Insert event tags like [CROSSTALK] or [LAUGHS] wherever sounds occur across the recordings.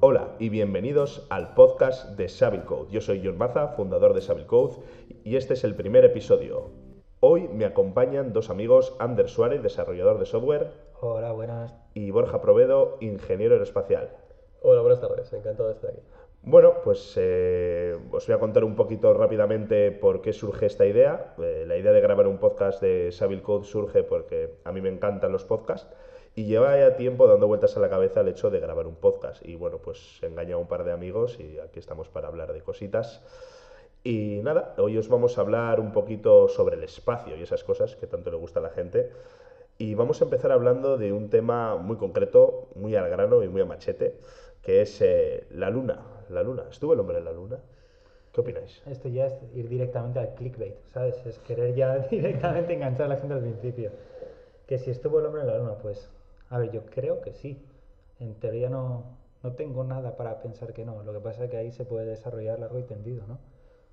Hola y bienvenidos al podcast de Savile Code. Yo soy John Maza, fundador de Savile Code, y este es el primer episodio. Hoy me acompañan dos amigos, Ander Suárez, desarrollador de software, Hola, buenas. y Borja Provedo, ingeniero aeroespacial. Hola, buenas tardes. Encantado de estar aquí. Bueno, pues eh, os voy a contar un poquito rápidamente por qué surge esta idea. Eh, la idea de grabar un podcast de Savile Code surge porque a mí me encantan los podcasts y lleva ya tiempo dando vueltas a la cabeza el hecho de grabar un podcast. Y bueno, pues engaña a un par de amigos y aquí estamos para hablar de cositas. Y nada, hoy os vamos a hablar un poquito sobre el espacio y esas cosas que tanto le gusta a la gente. Y vamos a empezar hablando de un tema muy concreto, muy al grano y muy a machete, que es eh, la luna. La luna. ¿Estuvo el hombre en la luna? ¿Qué opináis? Esto ya es ir directamente al clickbait, ¿sabes? Es querer ya [LAUGHS] directamente enganchar a la gente al principio. Que si estuvo el hombre en la luna, pues, a ver, yo creo que sí. En teoría no, no tengo nada para pensar que no. Lo que pasa es que ahí se puede desarrollar largo y tendido, ¿no?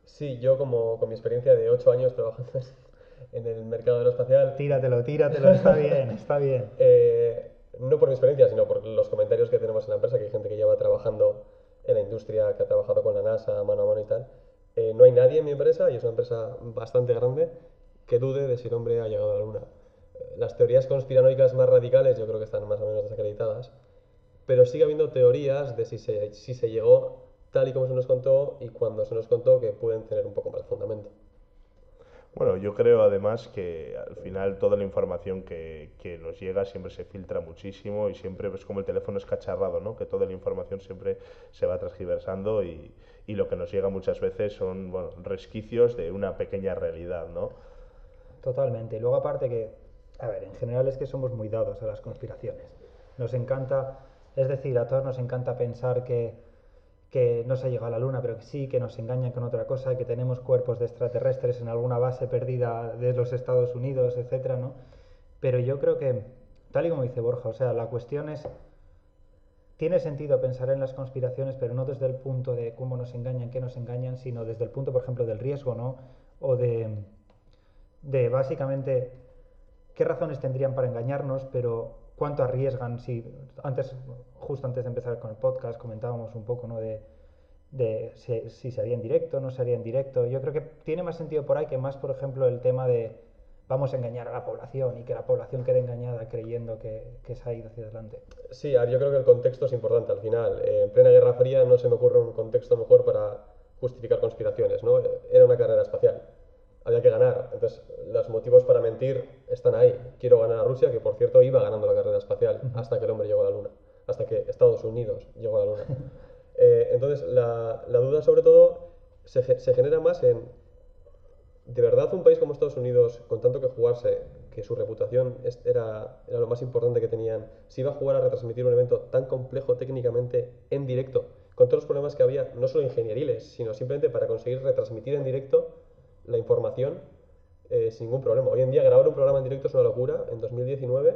Sí, yo como con mi experiencia de 8 años trabajando [LAUGHS] en el mercado aeroespacial, Tíratelo, tíratelo, está [LAUGHS] bien, está bien. eh, no por mi experiencia, sino por los comentarios que tenemos en la empresa, que hay gente que lleva trabajando en la industria, que ha trabajado con la NASA mano a mano y tal, eh, no hay nadie en mi empresa, y es una empresa bastante grande, que dude de si el hombre ha llegado a la Luna. Las teorías conspiranoicas más radicales yo creo que están más o menos desacreditadas, pero sigue habiendo teorías de si se, si se llegó tal y como se nos contó y cuando se nos contó que pueden tener un poco más de fundamento. Bueno, yo creo además que al final toda la información que, que nos llega siempre se filtra muchísimo y siempre es como el teléfono es cacharrado, ¿no? Que toda la información siempre se va transgiversando y, y lo que nos llega muchas veces son bueno, resquicios de una pequeña realidad, ¿no? Totalmente. Y luego aparte que, a ver, en general es que somos muy dados a las conspiraciones. Nos encanta, es decir, a todos nos encanta pensar que, que no se ha llegado a la Luna, pero que sí, que nos engañan con otra cosa, que tenemos cuerpos de extraterrestres en alguna base perdida de los Estados Unidos, etcétera, ¿no? Pero yo creo que, tal y como dice Borja, o sea, la cuestión es, tiene sentido pensar en las conspiraciones, pero no desde el punto de cómo nos engañan, qué nos engañan, sino desde el punto, por ejemplo, del riesgo, ¿no? O de, de básicamente qué razones tendrían para engañarnos, pero cuánto arriesgan. Si antes, justo antes de empezar con el podcast, comentábamos un poco, ¿no? De, si, si se haría en directo, no se haría en directo. Yo creo que tiene más sentido por ahí que más, por ejemplo, el tema de vamos a engañar a la población y que la población quede engañada creyendo que, que se ha ido hacia adelante. Sí, yo creo que el contexto es importante al final. Eh, en plena Guerra Fría no se me ocurre un contexto mejor para justificar conspiraciones, ¿no? Era una carrera espacial. Había que ganar. Entonces, los motivos para mentir están ahí. Quiero ganar a Rusia, que por cierto iba ganando la carrera espacial hasta que el hombre llegó a la Luna. Hasta que Estados Unidos llegó a la Luna. [LAUGHS] Eh, entonces, la, la duda sobre todo se, ge- se genera más en, ¿de verdad un país como Estados Unidos, con tanto que jugarse, que su reputación era, era lo más importante que tenían, si iba a jugar a retransmitir un evento tan complejo técnicamente en directo, con todos los problemas que había, no solo ingenieriles, sino simplemente para conseguir retransmitir en directo la información eh, sin ningún problema? Hoy en día grabar un programa en directo es una locura. En 2019,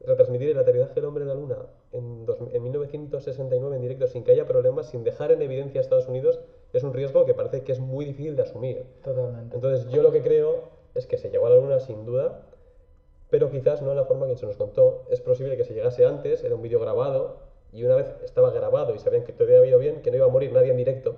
retransmitir el aterrizaje del hombre en la Luna en, dos- en 1969 en directo sin que haya problemas, sin dejar en evidencia a Estados Unidos, es un riesgo que parece que es muy difícil de asumir. Totalmente. Entonces yo lo que creo es que se llegó a la Luna sin duda, pero quizás no en la forma que se nos contó. Es posible que se llegase antes, era un vídeo grabado, y una vez estaba grabado y sabían que todo había ido bien, que no iba a morir nadie en directo.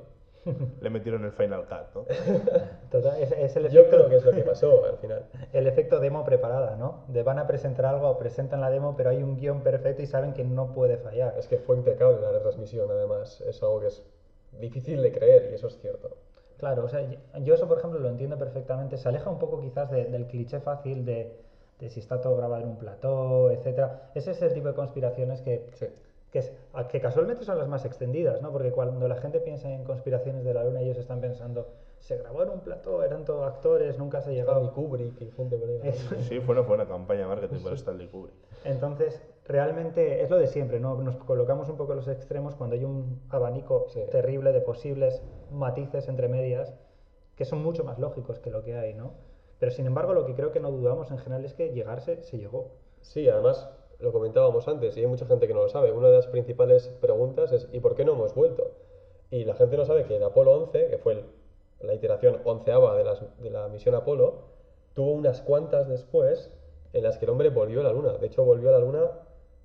Le metieron el Final Cut, ¿no? [LAUGHS] Total- es, es el Yo efecto, creo que es lo que pasó al [LAUGHS] final. el efecto demo preparada, ¿no? De van a presentar algo, presentan la demo, pero hay un guion perfecto y saben que no puede fallar. Es que fue impecable la retransmisión, además. Es algo que es difícil de creer y eso es cierto. Claro, o sea, yo- yo eso, por ejemplo, lo entiendo perfectamente. Se aleja un poco quizás de- del cliché fácil de, de si está todo grabado en un plató, etcétera. Ese es el tipo de conspiraciones que, Sí. Que, es- a- que casualmente son las más extendidas, ¿no? Porque cuando la gente piensa en conspiraciones de la luna, ellos están pensando, se grabó en un plató, eran todos actores, nunca se ha Stanley llegado. Kubrick y gente por ahí. Sí, fue una buena campaña de marketing para Stanley Kubrick. Entonces, realmente es lo de siempre, ¿no? Nos colocamos un poco en los extremos cuando hay un abanico Sí. terrible de posibles matices entre medias que son mucho más lógicos que lo que hay, ¿no? Pero sin embargo, lo que creo que no dudamos en general es que llegarse se llegó. Sí, además lo comentábamos antes y hay mucha gente que no lo sabe. Una de las principales preguntas es ¿y por qué no hemos vuelto? Y la gente no sabe que el Apolo 11, que fue la iteración onceava de la misión Apolo, tuvo unas cuantas después en las que el hombre volvió a la Luna. De hecho, volvió a la Luna,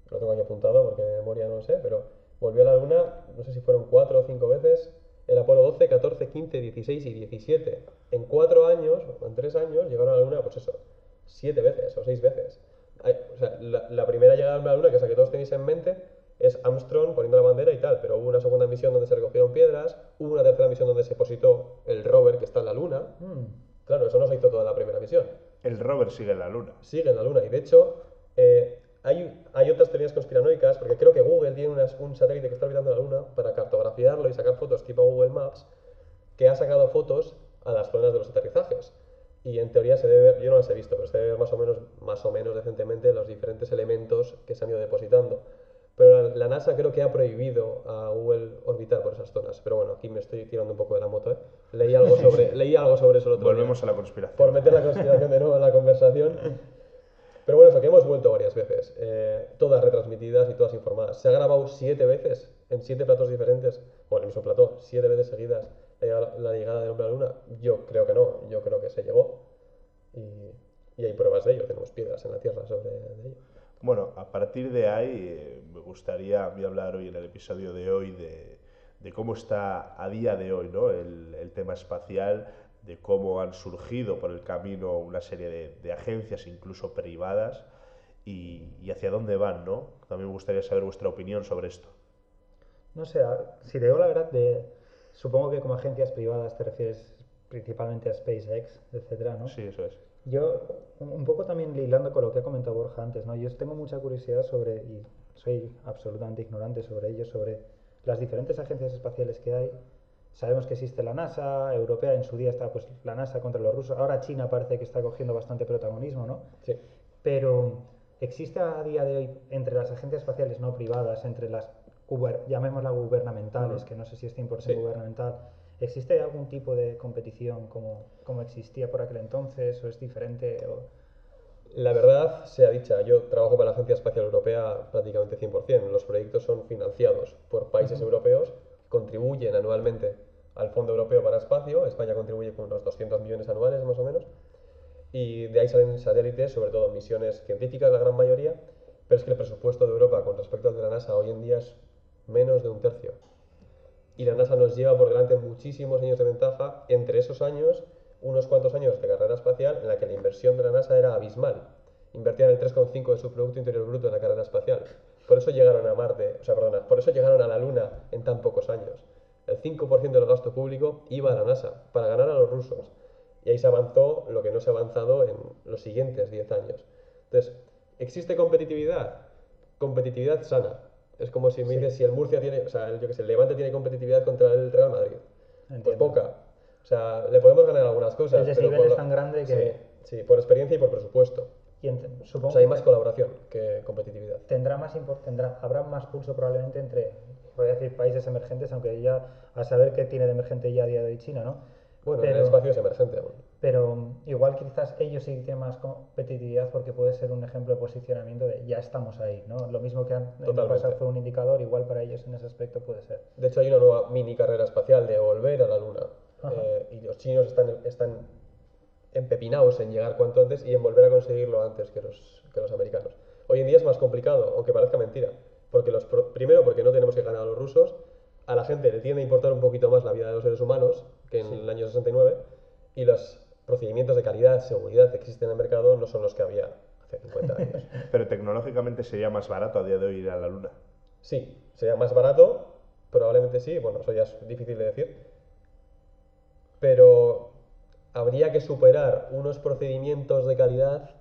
lo tengo aquí apuntado porque de memoria no lo sé, pero volvió a la Luna, no sé si fueron cuatro o cinco veces, el Apolo 12, 14, 15, 16 y 17. En cuatro años, o en tres años, llegaron a la Luna, pues eso, siete veces o seis veces. Hay- o sea, la, la primera llegada a la Luna, que es la que todos tenéis en mente, es Armstrong poniendo la bandera y tal, pero hubo una segunda misión donde se recogieron piedras, hubo una tercera misión donde se positó el rover que está en la Luna. Mm. Claro, eso no se hizo toda en la primera misión. El rover sigue en la luna. Sigue en la Luna y de hecho eh, hay, hay otras teorías conspiranoicas, porque creo que Google tiene unas- un satélite que está orbitando la Luna para cartografiarlo y sacar fotos tipo Google Maps, que ha sacado fotos a las zonas de los aterrizajes. Y en teoría se debe ver, yo no las he visto, pero se debe ver más o menos, más o menos decentemente los diferentes elementos que se han ido depositando. Pero la, la NASA creo que ha prohibido a Google orbitar por esas zonas. Pero bueno, aquí me estoy tirando un poco de la moto. ¿eh? Leí, algo sobre, [LAUGHS] leí algo sobre eso el otro día Volvemos a la conspiración. por meter la conspiración de nuevo en la conversación. Pero bueno, eso que hemos vuelto varias veces, eh, todas retransmitidas y todas informadas. Se ha grabado siete veces, en siete platos diferentes, o en el mismo plató, siete veces seguidas, la la llegada del hombre a la luna. Yo creo que no, yo creo que se llegó. Y, y hay pruebas de ello, tenemos piedras en la Tierra sobre ello. Bueno, a partir de ahí eh, me gustaría a mí hablar hoy en el episodio de hoy de, de cómo está a día de hoy ¿no? el, el tema espacial, de cómo han surgido por el camino una serie de, de agencias, incluso privadas, y, y hacia dónde van, ¿no? También me gustaría saber vuestra opinión sobre esto. No sé, si te digo la verdad, de, supongo que como agencias privadas te refieres principalmente a SpaceX, etcétera, ¿no? Sí, eso es. Yo, un poco también hilando con lo que ha comentado Borja antes, ¿no? Yo tengo mucha curiosidad sobre, y soy absolutamente ignorante sobre ello, sobre las diferentes agencias espaciales que hay. Sabemos que existe la NASA, europea, en su día está pues la NASA contra los rusos, ahora China parece que está cogiendo bastante protagonismo, ¿no? Sí. Pero existe a día de hoy entre las agencias espaciales no privadas, entre las llamémoslas gubernamentales, Ujú. que no sé si es 100% Sí. gubernamental, ¿existe algún tipo de competición como, como existía por aquel entonces o es diferente? O... La verdad sea dicha, yo trabajo para la Agencia Espacial Europea prácticamente 100%. Los proyectos son financiados por países europeos, contribuyen anualmente al Fondo Europeo para Espacio, España contribuye con unos 200 millones anuales más o menos, y de ahí salen satélites, sobre todo misiones científicas, la gran mayoría, pero es que el presupuesto de Europa con respecto al de la NASA hoy en día es menos de un tercio. Y la NASA nos lleva por delante muchísimos años de ventaja, entre esos años, unos cuantos años de carrera espacial en la que la inversión de la NASA era abismal. Invertían el 3,5 de su Producto Interior Bruto en la carrera espacial. Por eso llegaron a Marte, o sea, perdona, por eso llegaron a la Luna en tan pocos años. El 5% del gasto público iba a la NASA, para ganar a los rusos. Y ahí se avanzó lo que no se ha avanzado en los siguientes 10 años. Entonces, ¿existe competitividad? Competitividad sana. Es como si me Sí. dices si el Murcia tiene, o sea, el, yo que sé, el Levante tiene competitividad contra el Real Madrid. Pues Entiendo. poca. O sea, le podemos ganar algunas cosas. El pero desnivel por es tan grande que- Sí, sí, por experiencia y por presupuesto. Y ent- O supongo sea, hay más colaboración que competitividad. tendrá más impor- tendrá, habrá más pulso probablemente entre, voy a decir, países emergentes, aunque ya a saber qué tiene de emergente ya a día de hoy China, ¿no? Bueno, pero, el espacio es emergente aún. Pero mm, igual quizás ellos sí tienen más competitividad porque puede ser un ejemplo de posicionamiento de ya estamos ahí, ¿no? Lo mismo que an- en el Totalmente. pasado fue un indicador, igual para ellos en ese aspecto puede ser. De hecho, hay una nueva mini carrera espacial de volver a la Luna. Eh, y los chinos están, están empepinados en llegar cuanto antes y en volver a conseguirlo antes que los, que los americanos. Hoy en día es más complicado, aunque parezca mentira. Porque los, pro- primero, porque no tenemos que ganar a los rusos. A la gente le tiende a importar un poquito más la vida de los seres humanos que en el año 69. Y los procedimientos de calidad, seguridad que existen en el mercado no son los que había hace 50 años. [LAUGHS] Pero tecnológicamente sería más barato a día de hoy ir a la luna. Sí, sería más barato, probablemente sí, bueno, eso ya es difícil de decir, pero habría que superar unos procedimientos de calidad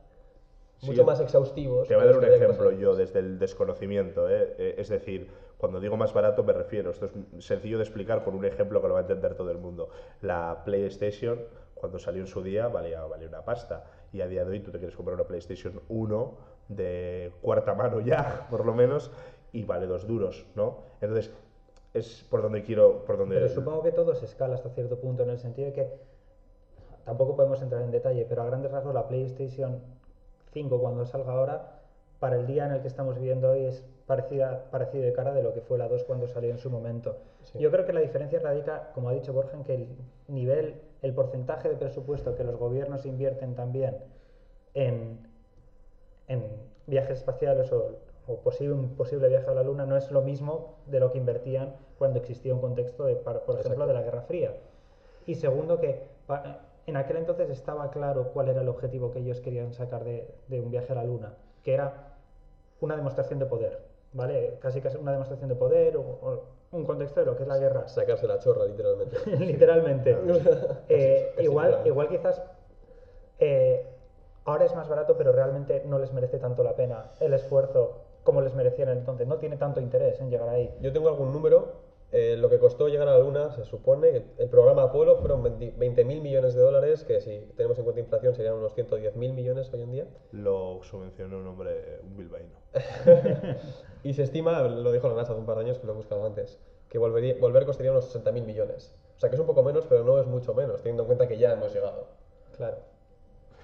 Sí, mucho más exhaustivos. Te voy a dar un ejemplo yo desde el desconocimiento. ¿eh? Eh, Es decir, cuando digo más barato me refiero, esto es sencillo de explicar con un ejemplo que lo va a entender todo el mundo. La PlayStation, cuando salió en su día, valía, valía una pasta. Y a día de hoy tú te quieres comprar una PlayStation 1 de cuarta mano ya, [LAUGHS] por lo menos, y vale dos duros, ¿no? Entonces, es por donde quiero... Por donde... Pero supongo que todo se escala hasta cierto punto, en el sentido de que tampoco podemos entrar en detalle, pero a grandes rasgos la PlayStation 5 cuando salga ahora, para el día en el que estamos viviendo hoy es parecida, parecido de cara de lo que fue la 2 cuando salió en su momento. Sí. Yo creo que la diferencia radica, como ha dicho Borja, en que el nivel, el porcentaje de presupuesto que los gobiernos invierten también en, en viajes espaciales o, o posible, un posible viaje a la Luna no es lo mismo de lo que invertían cuando existía un contexto, de, por ejemplo, Exacto. de la Guerra Fría. Y segundo, que en aquel entonces estaba claro cuál era el objetivo que ellos querían sacar de, de un viaje a la Luna, que era una demostración de poder, ¿vale? Casi casi una demostración de poder o, o un contexto de lo que es la guerra. Sacarse la chorra, literalmente. [LAUGHS] Literalmente. Eh, [LAUGHS] igual, igual quizás eh, ahora es más barato, pero realmente no les merece tanto la pena el esfuerzo como les merecían entonces. No tiene tanto interés en llegar ahí. Yo tengo algún número. Eh, lo que costó llegar a la Luna, se supone, que el programa Apolo fueron 20 mil millones de dólares, que si tenemos en cuenta inflación serían unos 110 mil millones hoy en día. Lo subvencionó un hombre, un bilbaíno. [LAUGHS] Y se estima, lo dijo la NASA hace un par de años que lo he buscado antes, que volvería, volver costaría unos 60 mil millones. O sea que es un poco menos, pero no es mucho menos, teniendo en cuenta que ya hemos llegado. Claro.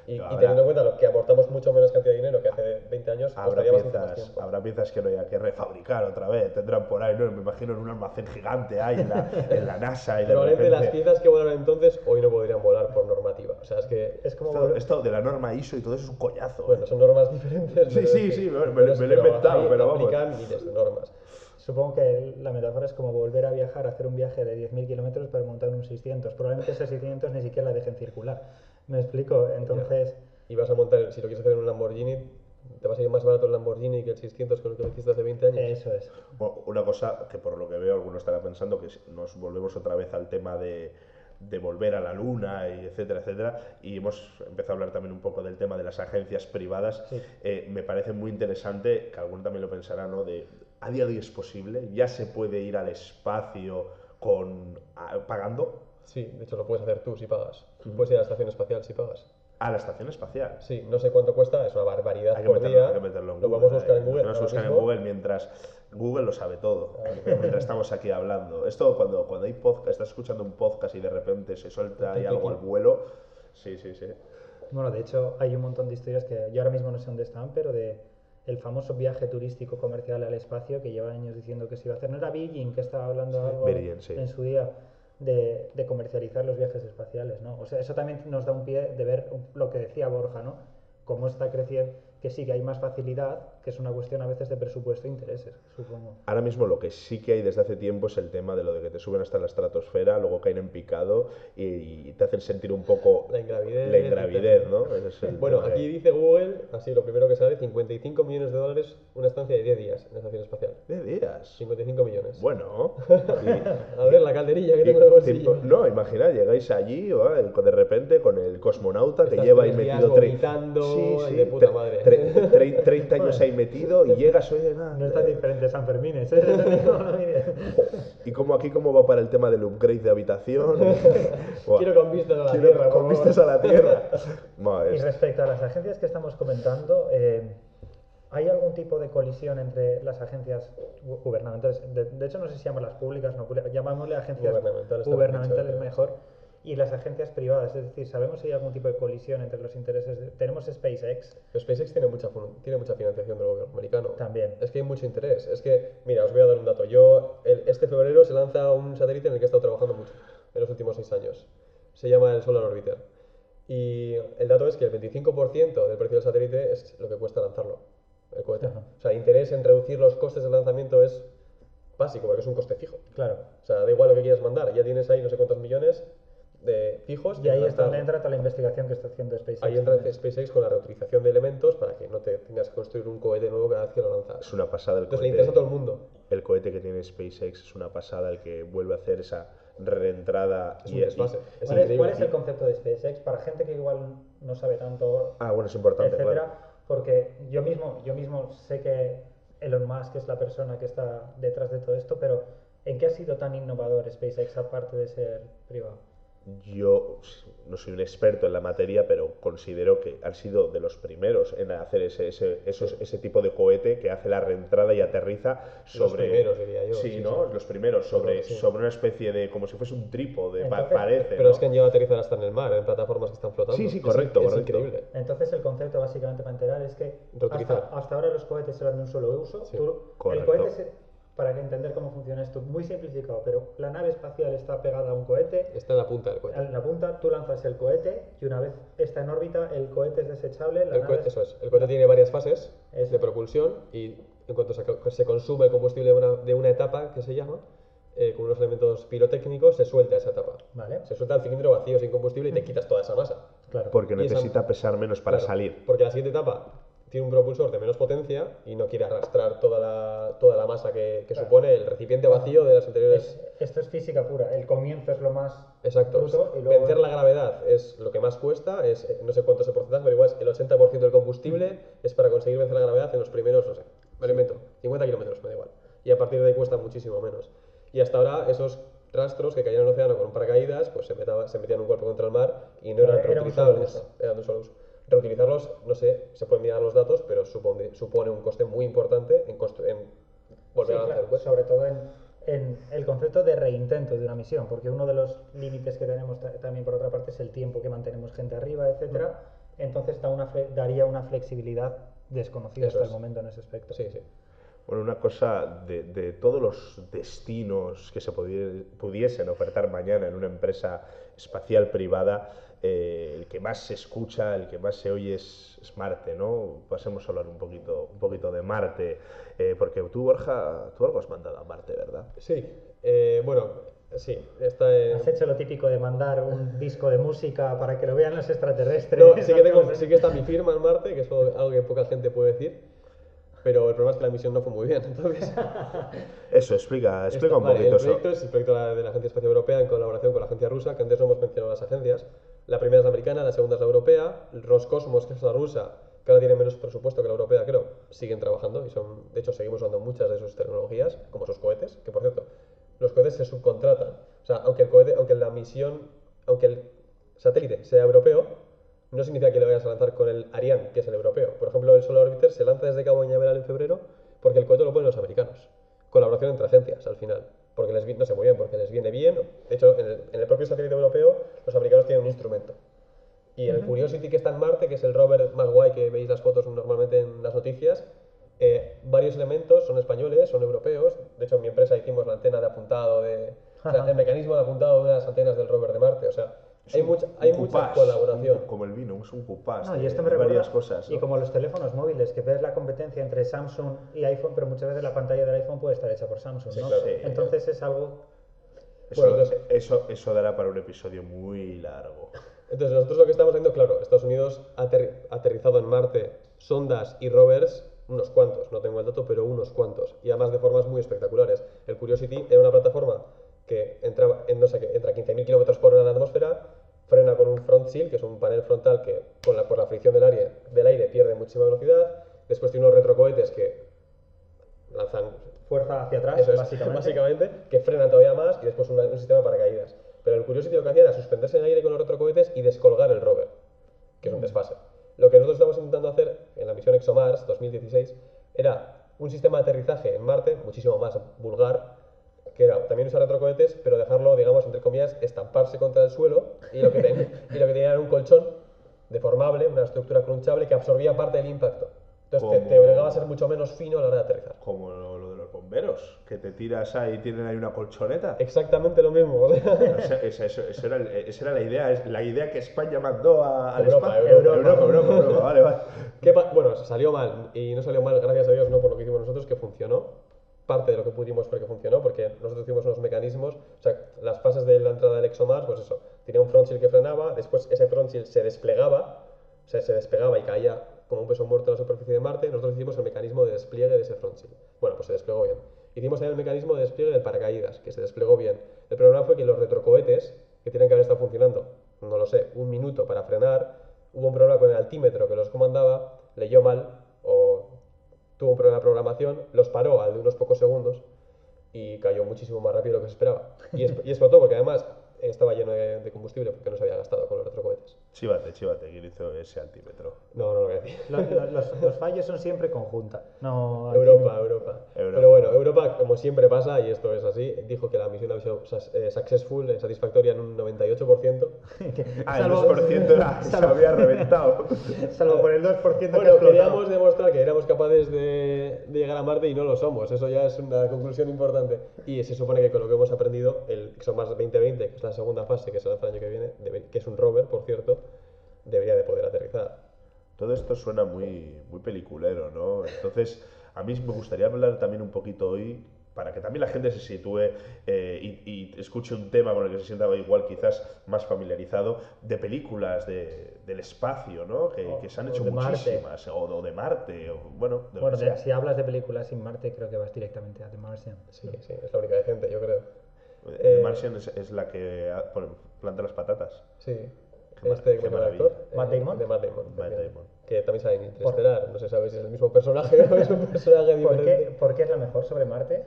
Y, y Habrá- teniendo en cuenta lo que aportamos mucho menos cantidad de dinero que hace 20 años, Habrá bastante más piezas, tiempo. habrá piezas que no haya que refabricar otra vez. Tendrán por ahí, ¿no? Me imagino en un almacén gigante ahí en la, [LAUGHS] en la NASA. Y de Probablemente las repente- piezas que volaron entonces hoy no podrían volar por normativa. O sea, es que, Es como Esto, esto de la norma ISO y todo eso es un coñazo. ¿eh? bueno, son normas diferentes. Sí, sí, sí, me- me- me lo he inventado, pero vamos. aplican miles de normas. Supongo que la metáfora es como volver a viajar, hacer un viaje de 10.000 kilómetros para montar un 600. Probablemente ese 600 ni siquiera la dejen circular. ¿Me explico? Entonces, Y vas a montar, si lo quieres hacer en un Lamborghini, te va a salir más barato el Lamborghini que el 600 con el que lo hiciste hace 20 años. eso es. Bueno, Una cosa que por lo que veo alguno estará pensando que nos volvemos otra vez al tema de, de volver a la luna y etcétera, etcétera, y hemos empezado a hablar también un poco del tema de las agencias privadas. Sí. Eh, me parece muy interesante, que alguno también lo pensará, ¿no? De, a día de hoy es posible, ya se puede ir al espacio con a- pagando Sí, de hecho lo puedes hacer tú si pagas. Puedes ir a la estación espacial si pagas. a la estación espacial. Sí, no sé cuánto cuesta, es una barbaridad Hay que, por meterlo, día. hay que meterlo en lo Google. vamos a buscar en. Google. Lo vamos a buscar en. Google mientras Google lo sabe todo. [LAUGHS] mientras estamos aquí hablando. Esto cuando, cuando hay podcast, estás escuchando un podcast y de repente se suelta ahí algo al vuelo. Sí, sí, sí. Bueno, de hecho, hay un montón de historias que yo ahora mismo no sé dónde están, pero de el famoso viaje turístico comercial al espacio que lleva años diciendo que se iba a hacer. ¿No era Virgin que estaba hablando algo Virgin, sí. en su día de, de comercializar los viajes espaciales, ¿no? O sea, eso también nos da un pie de ver lo que decía Borja, ¿no? Cómo está creciendo, que sí que hay más facilidad, que es una cuestión a veces de presupuesto e intereses, supongo. Ahora mismo lo que sí que hay desde hace tiempo es el tema de lo de que te suben hasta la estratosfera, luego caen en picado y, y te hacen sentir un poco La ingravidez. la. ¿no? Ese es el Bueno, que- aquí dice Google, así lo primero que sale, 55 millones de dólares una estancia de 10 días en la estación espacial. ¿De días? 55 millones. Bueno. [LAUGHS] y- A ver la calderilla que tengo en el bolsillo. no, imaginad, llegáis allí, ¿va? de repente con el cosmonauta que lleva ahí tres días metido tre- vomitando y de puta tre- madre. tre- tre- 30 años ahí metido y llegas, oye, nada, No es tan eh, diferente San Fermín, ¿eh? [LAUGHS] Mire. y como aquí cómo va para el tema del upgrade de habitación. [LAUGHS] Buah. Quiero con vistas a la Quiero tierra. con vistas a la tierra. [LAUGHS] Y es- respecto a las agencias que estamos comentando, eh, ¿hay algún tipo de colisión entre las agencias gu- gubernamentales? De, de hecho, no sé si llamarlas públicas, no llamámosle agencias Gubernamentales dicho, mejor, y las agencias privadas. Es decir, ¿sabemos si hay algún tipo de colisión entre los intereses? de- tenemos SpaceX Pero SpaceX tiene mucha, tiene mucha financiación del gobierno americano. también. Es que hay mucho interés. Es que, mira, os voy a dar un dato. Yo, el- este febrero se lanza un satélite en el que he estado trabajando mucho en los últimos seis años. Se llama el Solar Orbiter. Y el dato es que el 25% del precio del satélite es lo que cuesta lanzarlo, el cohete. Ajá. O sea, interés en reducir los costes del lanzamiento es básico, porque es un coste fijo. Claro. O sea, da igual lo que quieras mandar, ya tienes ahí no sé cuántos millones de fijos. Y ahí es donde entra toda la investigación que está haciendo SpaceX. Ahí entra también. SpaceX con la reutilización de elementos para que no te tengas que construir un cohete nuevo cada vez que lo lanzas. es una pasada el Entonces le cohete. interesa a todo el mundo. El cohete que tiene SpaceX es una pasada, el que vuelve a hacer esa reentrada. Es y- un desfase. y- Es ¿Cuál, es, increíble. cuál es el concepto de SpaceX? Para gente que igual no sabe tanto Ah, bueno, es importante, etcétera, claro. porque yo mismo, yo mismo sé que Elon Musk es la persona que está detrás de todo esto, pero ¿en qué ha sido tan innovador SpaceX aparte de ser privado? Yo no soy un experto en la materia, pero considero que han sido de los primeros en hacer ese, ese, esos- ese tipo de cohete que hace la reentrada y aterriza Los sobre. primeros, diría yo, Sí, sí, ¿no? sí. Los primeros, sobre, Sí. sobre una especie de. como si fuese un trípode, Entonces- parece. Pero ¿no? es que han llegado a aterrizar hasta en el mar, en plataformas que están flotando. Sí, sí, Es- correcto, es, correcto. increíble. Entonces el concepto básicamente para enterar es que hasta, hasta ahora los cohetes eran de un solo uso. Sí, Tú- el correcto. cohete se- para que entender cómo funciona esto, muy simplificado, pero la nave espacial está pegada a un cohete, Está en la punta del cohete. en la punta tú lanzas el cohete y una vez está en órbita el cohete es desechable. la El nave cohete, eso es. El cohete tiene varias fases Es- de propulsión y en cuanto se, co- se consume el combustible de una, de una etapa que se llama, eh, con unos elementos pirotécnicos, se suelta esa etapa. ¿Vale? Se suelta el cilindro vacío sin combustible y te quitas toda esa masa. Claro. Porque esa- necesita pesar menos para Claro, salir. Porque la siguiente etapa tiene un propulsor de menos potencia y no quiere arrastrar toda la, toda la masa que, que Claro. supone el recipiente vacío de las Es- anteriores. esto es física pura. El comienzo es lo más Exacto. bruto y luego... Vencer la gravedad es lo que más cuesta, es eh, no sé cuánto es el porcentaje, pero igual es el 80% del combustible es para conseguir vencer la gravedad en los primeros, no sé, me lo invento, 50 kilómetros, me da igual. Y a partir de ahí cuesta muchísimo menos. Y hasta ahora esos rastros que caían al océano con un paracaídas, pues se, metaba- se metían un golpe contra el mar y no eran Era- era un solo reutilizables. Eran de solo uso. Reutilizarlos, no sé, se pueden mirar los datos, pero supone, supone un coste muy importante en, en volver Sí, a lanzar claro, sobre todo en, en el concepto de reintento de una misión, porque uno de los límites que tenemos ta- también por otra parte es el tiempo que mantenemos gente arriba, etcétera. Entonces da una fle- daría una flexibilidad desconocida Eso hasta es. el momento en ese aspecto. Sí, sí. Bueno, una cosa de, de todos los destinos que se pudie- pudiesen ofertar mañana en una empresa espacial privada, eh, el que más se escucha, el que más se oye es, es Marte, ¿no? Pasemos a hablar un poquito, un poquito de Marte, eh, porque tú, Borja, tú algo has mandado a Marte, ¿verdad? Sí, eh, bueno, sí, está en... Has hecho lo típico de mandar un disco de música para que lo vean los extraterrestres. No, [LAUGHS] sí que, tengo, sí que está mi firma en Marte, que es algo que poca gente puede decir, pero el problema es que la misión no fue muy bien, entonces... [LAUGHS] Eso, explica, explica un Vale, poquito el eso. proyecto es el proyecto de la- de la Agencia Espacial Europea en colaboración con la agencia rusa, que antes no hemos mencionado las agencias. La primera es la americana, la segunda es la europea. Roscosmos, que es la rusa, que ahora tiene menos presupuesto que la europea, creo, siguen trabajando y son, de hecho, seguimos usando muchas de sus tecnologías, como sus cohetes, que por cierto, los cohetes se subcontratan. O sea, aunque el cohete, aunque la misión, aunque el satélite sea europeo, no significa que lo vayas a lanzar con el Ariane, que es el europeo. Por ejemplo, el Solar Orbiter se lanza desde Cabo Cañaveral en febrero porque el cohete lo ponen los americanos. Colaboración entre agencias, al final. Porque les vi- no sé muy bien, porque les viene bien. De hecho, en el, en el propio satélite europeo, los americanos tienen un instrumento. Y el Curiosity que está en Marte, que es el rover más guay que veis las fotos normalmente en las noticias, eh, varios elementos son españoles, son europeos. De hecho, en mi empresa hicimos la antena de apuntado, de, o sea, el [LAUGHS] mecanismo de apuntado de una de las antenas del rover de Marte. O sea, Es hay un- mucha, un hay mucha cupás, colaboración. un- como el vino, es un cupás. No, y esto me recuerda, varias cosas. y ¿no? como los teléfonos móviles, que ves la competencia entre Samsung y iPhone, pero muchas veces la pantalla del iPhone puede estar hecha por Samsung, Sí, ¿no? claro. Sí. Entonces es algo... Eso, Bueno, entonces- eso, eso dará para un episodio muy largo. Entonces, nosotros lo que estamos haciendo, claro, Estados Unidos ha aterri- aterrizado en Marte sondas y rovers, unos cuantos, no tengo el dato, pero unos cuantos, y además de formas muy espectaculares. El Curiosity era una plataforma que entraba en, no sé, entra a 15.000 km por hora en la atmósfera, frena con un front shield, que es un panel frontal que con la, por la fricción del aire, del aire pierde muchísima velocidad, después tiene unos retrocohetes que lanzan Fuerza hacia atrás, eso es, [LAUGHS] básicamente. básicamente, que frenan todavía más y después un sistema de paracaídas. Pero el Curiosity lo que hacía era suspenderse en el aire con los retrocohetes y descolgar el rover, que es un desfase. Lo que nosotros estamos intentando hacer en la misión ExoMars 2016 era un sistema de aterrizaje en Marte muchísimo más vulgar, que era también usar retrocohetes, pero dejarlo, digamos, entre comillas, estamparse contra el suelo y lo que, ten- [LAUGHS] y lo que tenía era un colchón deformable, una estructura crunchable que absorbía parte del impacto. Entonces te, te obligaba a ser mucho menos fino a la hora de aterrizar. Como lo, lo de los bomberos, que te tiras ahí y tienen ahí una colchoneta. Exactamente lo mismo. [LAUGHS] sea, esa, eso- eso era, esa era la idea, la idea que España mandó a, al Europa, espacio. Europa. Europa, Europa, Europa, vale, vale. ¿Qué pa- bueno, salió mal y no salió mal, gracias a Dios, no por lo que hicimos nosotros, que funcionó. Parte de lo que pudimos fue que funcionó, porque nosotros hicimos unos mecanismos, o sea, las fases de la entrada del ExoMars, pues eso, tenía un front shield que frenaba, después ese front shield se desplegaba, o sea, se despegaba y caía como un peso muerto en la superficie de Marte, nosotros hicimos el mecanismo de despliegue de ese front shield. Bueno, pues se desplegó bien. Hicimos también el mecanismo de despliegue del paracaídas, que se desplegó bien. El problema fue que los retrocohetes, que tienen que haber estado funcionando, no lo sé, un minuto para frenar, hubo un problema con el altímetro que los comandaba, leyó mal o tuvo un problema de programación, los paró al de unos pocos segundos y cayó muchísimo más rápido de lo que se esperaba. Y, explotó porque además estaba lleno de, de combustible porque no se había gastado con los retrocohetes. Chívate, chívate, ¿quién hizo ese altímetro? No, no lo voy a decir. Los, los- los- los fallos son siempre conjunta. No, Europa, no- Europa, Europa. Pero bueno, Europa, como siempre pasa, y esto es así, dijo que la misión había sido eh, successful, eh, satisfactoria en un 98%. [LAUGHS] Ah, el Salvo- 2% era, [LAUGHS] se había reventado. [LAUGHS] Salvo por el 2% que Bueno, queríamos demostrar que éramos capaces de, de llegar a Marte y no lo somos. Eso ya es una conclusión importante. Y se supone que con lo que hemos aprendido, el ExoMars 2020, que es la segunda fase que se lanza el año que viene, que es un rover, por cierto, debería de poder aterrizar. Todo esto suena muy, muy peliculero, ¿no? Entonces, A mí me gustaría hablar también un poquito hoy para que también la gente se sitúe eh, y, y escuche un tema con el que se sienta igual quizás más familiarizado de películas de- del espacio, ¿no? Que, O- que se han hecho muchísimas, o, o de Marte, o bueno, de Bueno, sea. si hablas de películas sin Marte, creo que vas directamente a The Martian. Sí, sí, es la única decente, yo creo. The Eh, Martian es, es la que pone- planta las patatas. Sí. Este qué actor. Matt Damon. De Matt Damon. Matt Damon. Que también sale en Interestelar. No se sabe si es el mismo personaje [LAUGHS] o es un personaje ¿Por diferente. qué, ¿Por qué es la mejor sobre Marte?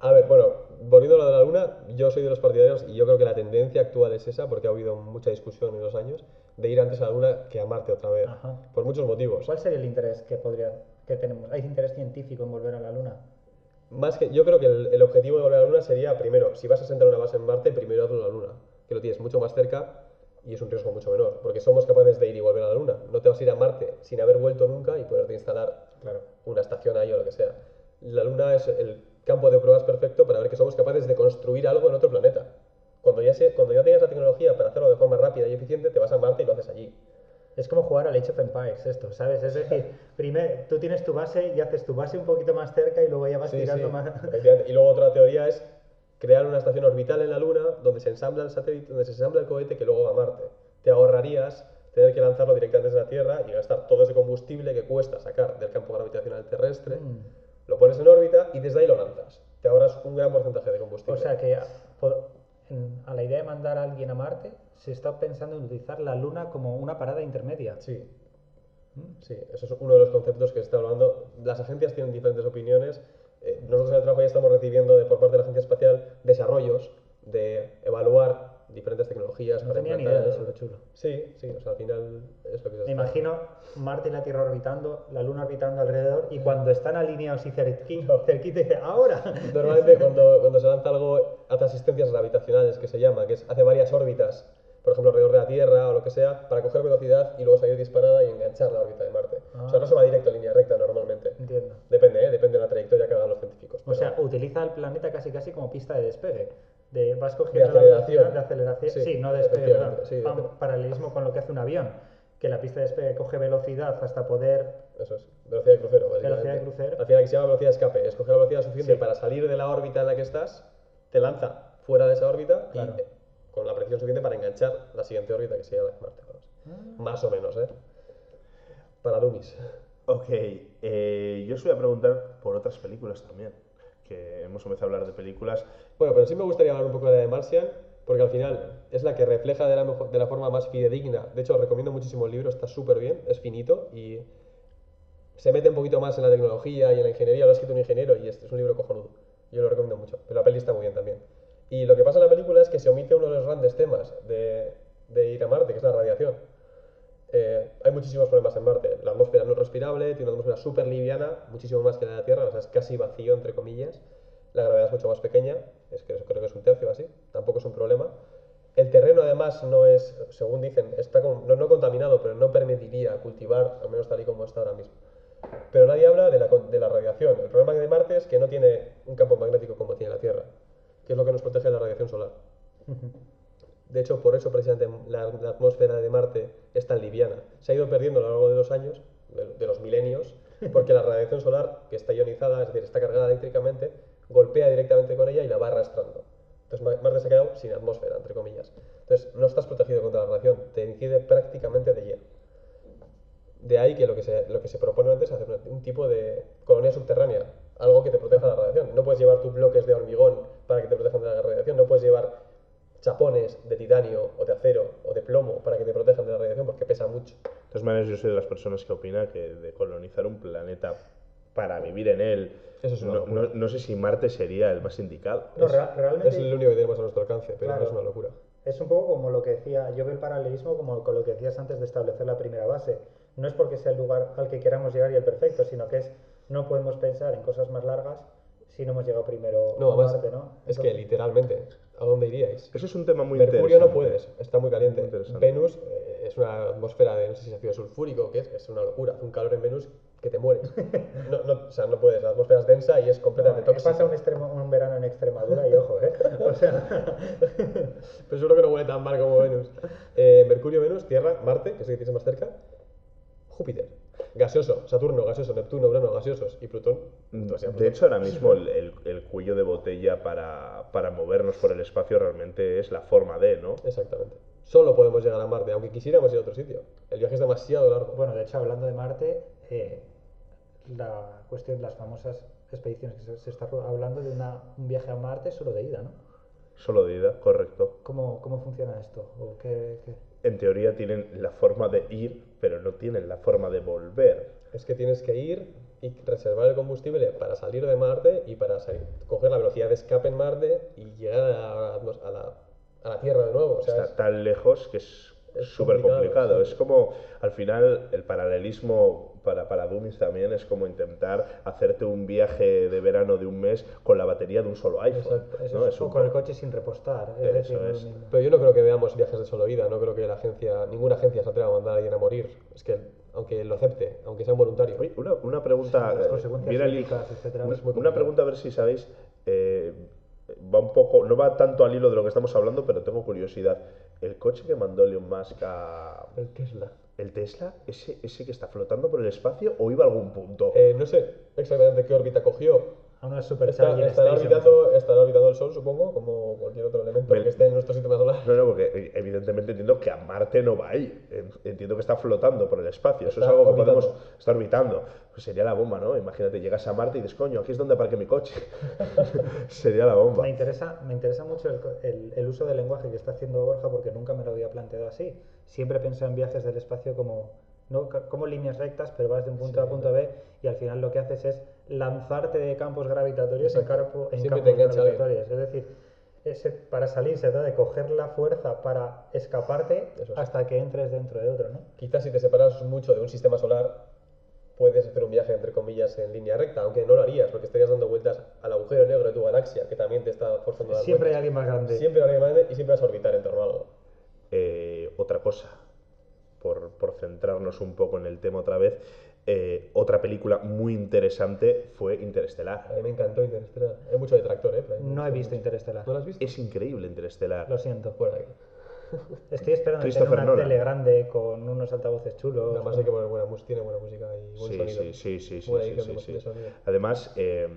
A ver, bueno, volviendo a lo de la Luna, yo soy de los partidarios y yo creo que la tendencia actual es esa, porque ha habido mucha discusión en los años, de ir antes a la Luna que a Marte otra vez. Ajá. Por muchos motivos. ¿Cuál sería el interés que podría que tenemos? ¿Hay interés científico en volver a la Luna? Más que, yo creo que el, el objetivo de volver a la Luna sería, primero, si vas a sentar una base en Marte, primero hazlo en la Luna, que lo tienes mucho más cerca y es un riesgo mucho menor, porque somos capaces de ir y volver a la Luna. No te vas a ir a Marte sin haber vuelto nunca y poderte instalar Claro. una estación ahí o lo que sea. La Luna es el campo de pruebas perfecto para ver que somos capaces de construir algo en otro planeta. Cuando ya, se, cuando ya tengas la tecnología para hacerlo de forma rápida y eficiente, te vas a Marte y lo haces allí. Es como jugar al Age of Empires esto, ¿sabes? Es decir, primero tú tienes tu base y haces tu base un poquito más cerca y luego ya vas Sí, tirando sí, más. Y luego otra teoría es crear una estación orbital en la Luna donde se ensambla el satélite, donde se ensambla el cohete que luego va a Marte. Te ahorrarías tener que lanzarlo directamente desde la Tierra y gastar todo ese combustible que cuesta sacar del campo gravitacional terrestre. Mm. Lo pones en órbita y desde ahí lo lanzas. Te ahorras un gran porcentaje de combustible. O sea que a, po- en- a la idea de mandar a alguien a Marte se está pensando en utilizar la Luna como una parada intermedia. Sí, Mm. sí, eso es uno de los conceptos que se está hablando. Las agencias tienen diferentes opiniones. Eh, nosotros en el trabajo ya estamos recibiendo de, por parte de la agencia espacial desarrollos de evaluar diferentes tecnologías. No para tenía ni idea de eso, qué chulo. Sí, sí, o sea, al final es lo que se Me imagino Marte y la Tierra orbitando, la Luna orbitando alrededor y cuando están alineados y cerqui- cerquita dice ¡ahora! [LAUGHS] Normalmente cuando, cuando se lanza algo hace asistencias gravitacionales, que se llama, que es, hace varias órbitas, por ejemplo alrededor de la Tierra o lo que sea, para coger velocidad y luego salir disparada y enganchar la órbita de Marte. O sea, Ah. no se va directo en línea recta normalmente. Entiendo. Depende, ¿eh? depende de la trayectoria que hagan los científicos. O pero- sea, utiliza el planeta casi casi como pista de despegue. De, vas cogiendo De la aceleración. velocidad de aceleración. Sí, Sí, no de despegue, perdón. sí, de- paralelismo con lo que hace un avión. Que la pista de despegue coge velocidad hasta poder. Eso es, velocidad de crucero. Velocidad de crucero. Al final que se llama velocidad de escape, es coger la velocidad suficiente Sí. para salir de la órbita en la que estás, te lanza fuera de esa órbita Claro. y eh, con la precisión suficiente para enganchar la siguiente órbita que sería la de Marte. Ah. Más o menos, ¿eh? Para dummies. Ok, eh, yo os voy a preguntar por otras películas también, que hemos empezado a hablar de películas. Bueno, pero sí me gustaría hablar un poco de de Martian, porque al final es la que refleja de la, mejor- de la forma más fidedigna. De hecho, os recomiendo muchísimo el libro, está súper bien, es finito y se mete un poquito más en la tecnología y en la ingeniería. Lo ha escrito un ingeniero y es un libro cojonudo. Yo lo recomiendo mucho, pero la peli está muy bien también. Y lo que pasa en la película es que se omite uno de los grandes temas de, de ir a Marte, que es la radiación. Eh, hay muchísimos problemas en Marte. La atmósfera no es respirable, tiene una atmósfera súper liviana, muchísimo más que la de la Tierra, o sea, es casi vacío, entre comillas. La gravedad es mucho más pequeña, es que creo que es un tercio así, tampoco es un problema. El terreno, además, no es, según dicen, está no, no contaminado, pero no permitiría cultivar, al menos tal y como está ahora mismo. Pero nadie habla de la, de la radiación. El problema de Marte es que no tiene un campo magnético como tiene la Tierra, que es lo que nos protege de la radiación solar. De hecho, por eso precisamente la, la atmósfera de Marte es tan liviana. Se ha ido perdiendo a lo largo de los años, de, de los milenios, [LAUGHS] porque la radiación solar, que está ionizada, es decir, está cargada eléctricamente, golpea directamente con ella y la va arrastrando. Entonces Ma- Marte se ha quedado sin atmósfera, entre comillas. Entonces no estás protegido contra la radiación, te incide prácticamente de lleno. De ahí que lo que se, lo que se propone antes es hacer un tipo de colonia subterránea, algo que te proteja de la radiación. No puedes llevar tus bloques de hormigón para que te protejan de la radiación, no puedes llevar chapones de titanio o de acero o de plomo para que te protejan de la radiación porque pesa mucho. De todas maneras, yo soy de las personas que opina que de colonizar un planeta para vivir en él, Eso es una no, no- no sé si Marte sería el más indicado. No, Es- rea- realmente. Es el único que tenemos a nuestro alcance, pero Claro. es una locura. Es un poco como lo que decía, yo veo el paralelismo como con lo que decías antes de establecer la primera base. No es porque sea el lugar al que queramos llegar y el perfecto, sino que es no podemos pensar en cosas más largas si no hemos llegado primero No, a Marte, ¿no? es que literalmente, ¿a dónde iríais? Eso es un tema muy Mercurio no interesante. puedes, está muy caliente. Muy. Venus eh, es una atmósfera de, no sé si es ácido sulfúrico, que es, es una locura. Hace un calor en Venus que te mueres. [LAUGHS] No, no, o sea, no puedes, la atmósfera es densa y es No, completamente he tóxica. un, extremo- un verano en Extremadura y ojo, ¿eh? O sea, [LAUGHS] Pero seguro que no huele tan mal como Venus. Eh, Mercurio, Venus, Tierra, Marte, que es el que tienes más cerca, Júpiter. Gaseoso, Saturno, gaseoso, Neptuno, Urano, gaseosos y Plutón. entonces ya De hecho, ahora mismo el, el- el cuello de botella para, para movernos por el espacio realmente es la forma de, ¿no? Exactamente. Solo podemos llegar a Marte, aunque quisiéramos ir a otro sitio. El viaje es demasiado largo. Bueno, de hecho, hablando de Marte, eh, la cuestión, las famosas expediciones que se, se está hablando de una, un viaje a Marte solo de ida, ¿no? Solo de ida, correcto. ¿Cómo, cómo funciona esto? ¿O qué, qué? En teoría tienen la forma de ir, pero no tienen la forma de volver. Es que tienes que ir y reservar el combustible para salir de Marte y para salir- coger la velocidad de escape en Marte y llegar a la, a la- a la Tierra de nuevo. O sea, Está es- tan lejos que es Es súper complicado. complicado, sí. Es como, al final, el paralelismo para, para Dummies también es como intentar hacerte un viaje de verano de un mes con la batería de un solo iPhone. Eso ¿no? es, Es o con el coche sin repostar. Es Eso decir, es. Pero yo no creo que veamos viajes de solo ida, no creo que la agencia, ninguna agencia se atreva a mandar a alguien a morir. Es que, aunque lo acepte, aunque sea un voluntario. Oye, una, una pregunta. Las eh, etcétera, una, es muy una complicado. pregunta a ver si sabéis. eh, va un poco, no va tanto al hilo de lo que estamos hablando, pero tengo curiosidad. El coche que mandó Elon Musk a El Tesla. El Tesla, ese, ese que está flotando por el espacio o iba a algún punto. Eh, no sé exactamente qué órbita cogió. A una Está- Supercharger estará, Station. orbitando, estará orbitando el Sol, supongo, como cualquier otro elemento que esté en nuestro sistema solar. No, no, porque eh, evidentemente entiendo que a Marte no va a ir. En- Entiendo que está flotando por el espacio. Eso es Está algo que podemos estar orbitando. Pues sería la bomba, ¿no? Imagínate, llegas a Marte y dices, coño, aquí es donde aparque mi coche. [LAUGHS] sería la bomba. Me interesa, me interesa mucho el, co- el- el uso del lenguaje que está haciendo Borja porque nunca me lo había planteado así. Siempre pensé en viajes del espacio como, no como líneas rectas, pero vas de un punto A a punto B y al final lo que haces es lanzarte de campos gravitatorios en, carpo- en campos gravitatorios. Es decir, ese- para salir se trata de coger la fuerza para escaparte es. hasta que entres dentro de otro, ¿no? Quizás si te separas mucho de un sistema solar, puedes hacer un viaje, entre comillas, en línea recta, aunque no lo harías, porque estarías dando vueltas al agujero negro de tu galaxia, que también te está forzando a dar Siempre hay alguien más grande. Siempre hay alguien más grande y siempre vas a orbitar en torno a algo. Eh, otra cosa, por, por centrarnos un poco en el tema otra vez, eh, otra película muy interesante fue A Interestelar. mí me encantó Interestelar. Hay mucho detractor, ¿eh? Pero No he mucho- visto Interestelar. ¿No lo has visto? Es increíble Interestelar. Lo siento. Por ahí. [LAUGHS] Estoy esperando tener una Nolan. tele grande con unos altavoces chulos. Además hay que poner buena música, tiene buena música y buen Sí, sonido. sí, sí, sí, sí, sí, sí. Además, eh,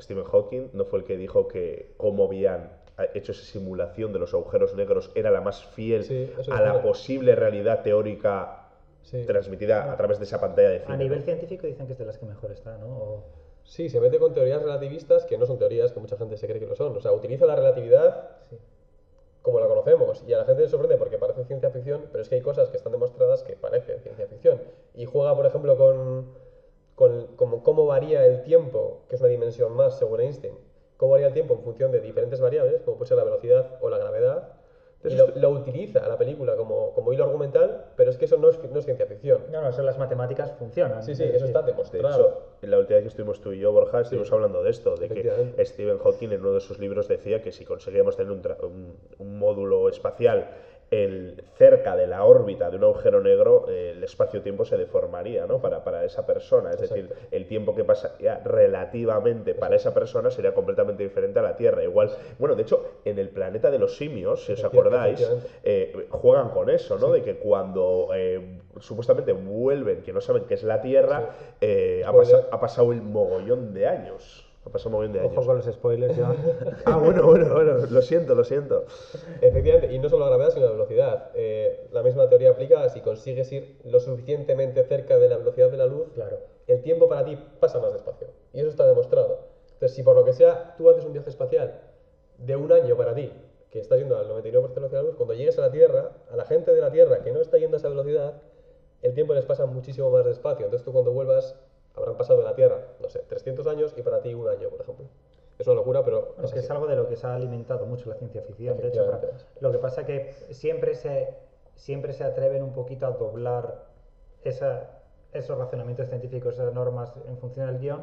Stephen Hawking no fue el que dijo que cómo habían hecho esa simulación de los agujeros negros era la más fiel a la posible realidad teórica Sí. transmitida a través de esa pantalla de cine. A nivel ¿no? científico dicen que es de las que mejor está, ¿no? O- Sí, se mete con teorías relativistas que no son teorías, que mucha gente se cree que lo son. O sea, utiliza la relatividad sí. como la conocemos. Y a la gente le sorprende porque parece ciencia ficción, pero es que hay cosas que están demostradas que parecen ciencia ficción. Y juega, por ejemplo, con, con como cómo varía el tiempo, que es una dimensión más, según Einstein. Cómo varía el tiempo en función de diferentes variables, como puede ser la velocidad o la gravedad. Lo, lo utiliza la película como, como hilo argumental, pero es que eso no es, no es ciencia ficción. No, no, eso las matemáticas funcionan. Sí, sí, es eso está De demostrado. hecho, la última vez que estuvimos tú y yo, Borja, estuvimos Sí. hablando de esto, de que. Stephen Hawking en uno de sus libros decía que si conseguíamos tener un, tra- un- un módulo espacial el- cerca de la órbita de un agujero negro, eh, el espacio-tiempo se deformaría ¿no? para, para esa persona. Es decir, el tiempo que pasaría relativamente para esa persona sería completamente diferente a la Tierra. Igual, bueno, de hecho, en el planeta de los simios, si os acordáis, eh, juegan con eso, ¿no? De que cuando eh, supuestamente vuelven, que no saben qué es la Tierra, ha, ha pasado el mogollón de años. Pasado un mogollón de Ojo años. con los spoilers, Joan. [LAUGHS] Ah, bueno, bueno, bueno, lo siento, lo siento. Efectivamente, y no solo la gravedad, sino la velocidad. Eh, la misma teoría aplica si consigues ir lo suficientemente cerca de la velocidad de la luz, Claro. el tiempo para ti pasa más despacio. Y eso está demostrado. Entonces, si por lo que sea tú haces un viaje espacial de un año para ti, que estás yendo al 99% de la velocidad de la luz, cuando llegues a la Tierra, a la gente de la Tierra que no está yendo a esa velocidad, el tiempo les pasa muchísimo más despacio. Entonces tú cuando vuelvas, habrán pasado en la Tierra, no sé, 300 años y para ti un año, por ejemplo. Es una locura, pero Bueno, es que es algo de lo que se ha alimentado mucho la ciencia ficción. De hecho, lo que pasa que siempre se, siempre se atreven un poquito a doblar esa, esos razonamientos científicos, esas normas en función del guion.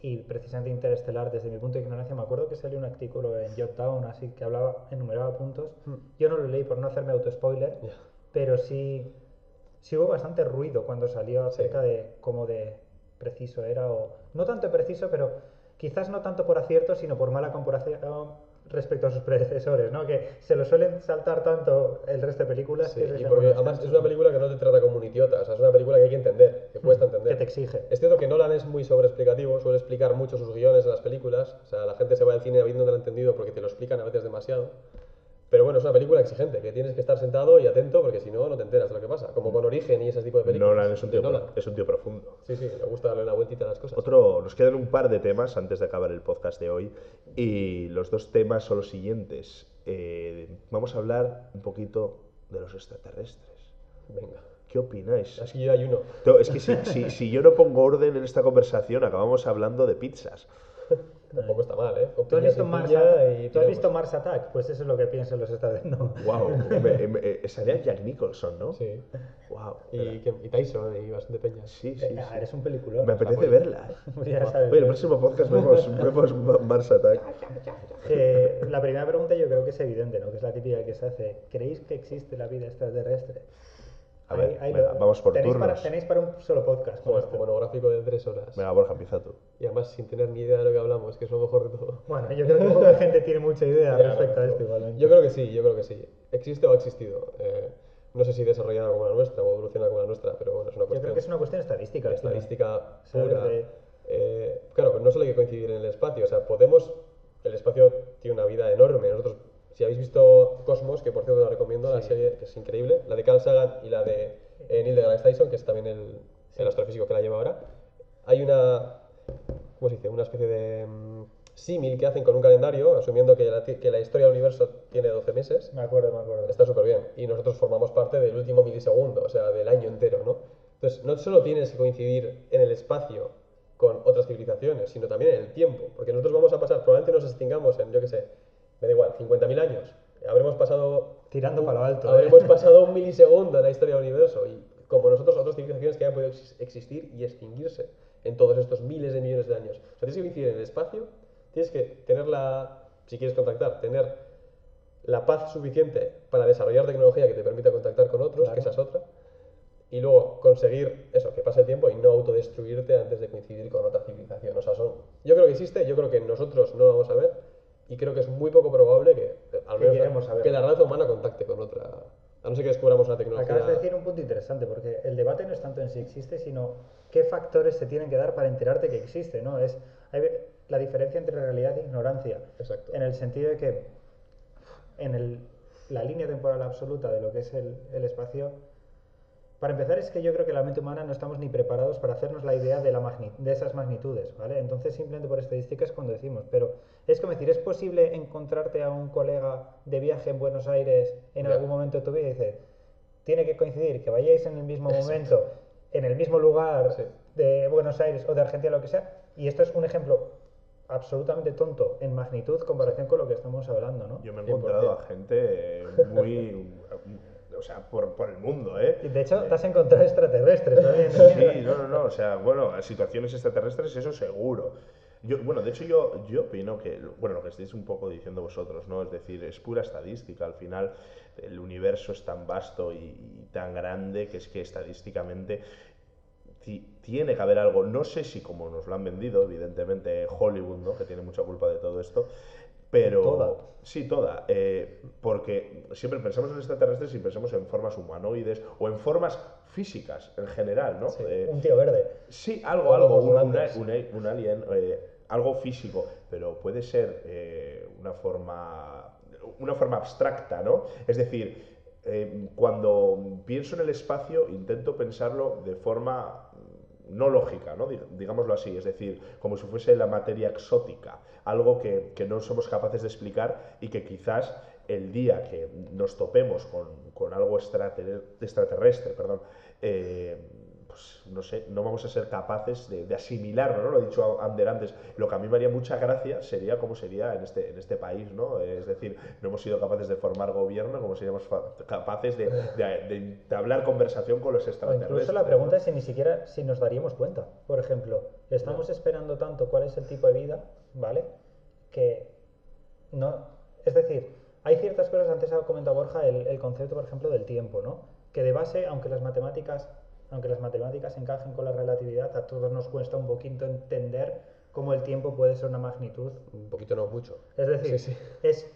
Y precisamente Interestelar, desde mi punto de ignorancia, me acuerdo que salió un artículo en Jotdown así que hablaba, enumeraba puntos. Yo no lo leí por no hacerme auto-spoiler, Ya. pero sí, sí hubo bastante ruido cuando salió acerca Sí. de cómo de preciso era, o no tanto preciso, pero quizás no tanto por acierto, sino por mala comparación respecto a sus predecesores, ¿no? Que se lo suelen saltar tanto el resto de películas. Sí, que y porque además es una película que no te trata como un idiota, o sea, es una película que hay que entender, que cuesta entender. exige. Es cierto que Nolan es muy sobreexplicativo, suele explicar mucho sus guiones en las películas. O sea, la gente se va al cine habiéndolo entendido porque te lo explican a veces demasiado. Pero bueno, es una película exigente, que tienes que estar sentado y atento porque si no, no te enteras de lo que pasa. Como con Origen y ese tipo de películas. Nolan es un tío, Nolan. es un tío profundo. Sí, sí, le gusta darle una vueltita a las cosas. Otro, nos quedan un par de temas antes de acabar el podcast de hoy y los dos temas son los siguientes. Eh, vamos a hablar un poquito de los extraterrestres. Venga. ¿Qué opináis? Así hay uno. To- Es que si, si- si yo no pongo orden en esta conversación, acabamos hablando de pizzas. [LAUGHS] Tampoco está mal, ¿eh? ¿Tú has, visto Mars y ¿Tú has visto Mars Attack? Pues eso es lo que piensan los. No. Wow, [LAUGHS] eh, salía Jack Nicholson, ¿no? Sí. Wow. Y, que- y Tyson y bastante peñas. Sí, sí, Ah, sí. eres un peliculón. Me apetece pues- verla. ¿eh? [LAUGHS] Ya sabes. Oye, el próximo podcast vemos, [LAUGHS] vemos Ma- Mars Attack. Eh, la primera pregunta yo creo que es evidente, ¿no? Que es la típica que se hace. ¿Creéis que existe la vida extraterrestre? A ver, venga, vamos por tenéis Para, turnos. tenéis para un solo podcast. Bueno, esto. monográfico de tres horas. Venga, Borja, empieza tú. Y además sin tener ni idea de lo que hablamos, que es lo mejor de todo. Bueno, yo creo que poca gente tiene mucha idea [LAUGHS] Ya, respecto a esto igualmente. Yo creo que sí, yo creo que sí. ¿Existe o ha existido? Eh, no sé si desarrollada como la nuestra o evolucionada como la nuestra, pero bueno, es una Yo cuestión creo que es una cuestión estadística. final. estadística pura. de- Eh, claro, pero no solo hay que coincidir en el espacio, o sea, podemos... El espacio tiene una vida enorme. Nosotros, si habéis visto Cosmos, que por cierto la recomiendo, la Sí. serie que es increíble, la de Carl Sagan y la de eh, Neil deGrasse Tyson, que es también el, el astrofísico que la lleva ahora, hay una... ¿Cómo se dice? Una especie de mm, símil que hacen con un calendario, asumiendo que la, que la historia del universo tiene 12 meses. Me acuerdo, me acuerdo. Está súper bien. Y nosotros formamos parte del último milisegundo, o sea, del año entero, ¿no? Entonces, no solo tienes que coincidir en el espacio con otras civilizaciones, sino también en el tiempo. Porque nosotros vamos a pasar, probablemente nos extingamos en, yo qué sé, me da igual, 50.000 años. Habremos pasado... Tirando para lo alto. ¿eh? Habremos [LAUGHS] pasado un milisegundo en la historia del universo. Y como nosotros, otras civilizaciones que hayan podido ex- existir y extinguirse en todos estos miles de millones de años. O sea, tienes que coincidir en el espacio, tienes que tener la... Si quieres contactar, tener la paz suficiente para desarrollar tecnología que te permita contactar con otros, Claro. que esa es otra, y luego conseguir eso, que pase el tiempo y no autodestruirte antes de coincidir con otra civilización. O sea, son, yo creo que existe, yo creo que nosotros no lo vamos a ver, y creo que es muy poco probable que, eh, al menos, verlo. que la raza humana contacte con otra, a no ser que descubramos una tecnología. Acabas de decir un punto interesante, porque el debate no es tanto en si existe, sino qué factores se tienen que dar para enterarte que existe, ¿no? Es hay la diferencia entre realidad e ignorancia. Exacto. En el sentido de que en el- la línea temporal absoluta de lo que es el, el espacio, para empezar es que yo creo que la mente humana no estamos ni preparados para hacernos la idea de, la magni- de esas magnitudes, ¿vale? Entonces simplemente por estadística es cuando decimos, pero es como decir, ¿es posible encontrarte a un colega de viaje en Buenos Aires en Ya. algún momento de tu vida y dice, tiene que coincidir que vayáis en el mismo momento, en el mismo lugar Sí. de Buenos Aires o de Argentina, lo que sea, y esto es un ejemplo absolutamente tonto en magnitud comparación con lo que estamos hablando, ¿no? Yo me he 100%. encontrado a gente muy. [LAUGHS] O sea, por, por el mundo, ¿eh? De hecho, te has encontrado extraterrestres también. [LAUGHS] Sí, no, no, no, o sea, bueno, situaciones extraterrestres, eso seguro. Yo, bueno, de hecho yo, yo opino que, bueno, lo que estáis un poco diciendo vosotros, ¿no? Es decir, es pura estadística, al final el universo es tan vasto y, y tan grande que es que estadísticamente ti- tiene que haber algo, no sé si como nos lo han vendido, evidentemente Hollywood, ¿no? Que tiene mucha culpa de todo esto, pero... Toda. Sí, toda. eh, porque siempre pensamos en extraterrestres y pensamos en formas humanoides o en formas físicas en general, ¿no? Sí, Eh, Un tío verde. Sí, algo, algo, un, una- un- alien, eh, algo físico, pero puede ser una forma una forma abstracta, ¿no? Es decir, cuando pienso en el espacio intento pensarlo de forma no lógica, ¿no? Dig- digámoslo así, es decir, como si fuese la materia exótica, algo que, que no somos capaces de explicar y que quizás el día que nos topemos con, con algo extrater- extraterrestre, perdón, eh, pues no sé, no vamos a ser capaces de, de asimilarlo, ¿no? Lo he dicho Ander antes. Lo que a mí me haría mucha gracia sería cómo sería en este, en este país, ¿no? Es decir, no hemos sido capaces de formar gobierno, como seríamos capaces de, de- de entablar conversación con los O extraterrestres. incluso la ¿no? pregunta es si ni siquiera si nos daríamos cuenta. Por ejemplo, estamos esperando tanto cuál es el tipo de vida, ¿vale? Que no. Es decir, hay ciertas cosas, antes ha comentado Borja, el, el concepto, por ejemplo, del tiempo, ¿no? Que de base, aunque las matemáticas, aunque las matemáticas encajen con la relatividad, a todos nos cuesta un poquito entender cómo el tiempo puede ser una magnitud Un poquito no mucho. Es decir, Sí, sí. es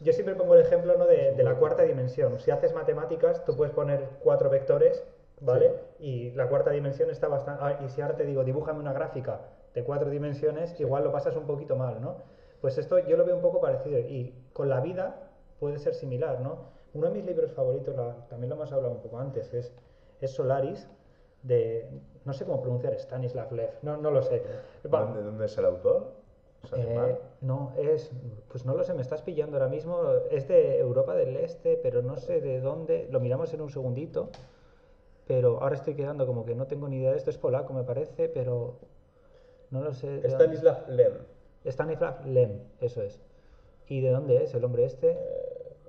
yo siempre pongo el ejemplo ¿no? de, de la cuarta dimensión. Si haces matemáticas, tú puedes poner cuatro vectores ¿vale? Y la cuarta dimensión está bastante... ah, y si ahora te digo, dibújame una gráfica de cuatro dimensiones, igual lo pasas un poquito mal, ¿no? Pues esto yo lo veo un poco parecido y con la vida puede ser similar, ¿no? Uno de mis libros favoritos, la- también lo hemos hablado un poco antes, es, es Solaris, de... no sé cómo pronunciar, Stanislav Lev, no, no lo sé. ¿Dónde, dónde es el autor? ¿Es eh, no, es, pues no lo sé, me estás pillando ahora mismo. Es de Europa del Este, pero no sé de dónde. Lo miramos en un segundito, pero ahora estoy quedando como que no tengo ni idea de esto. Es polaco, me parece, pero no lo sé. Stanislav Lem. Stanislav Lem, eso es. ¿Y de dónde es el hombre este?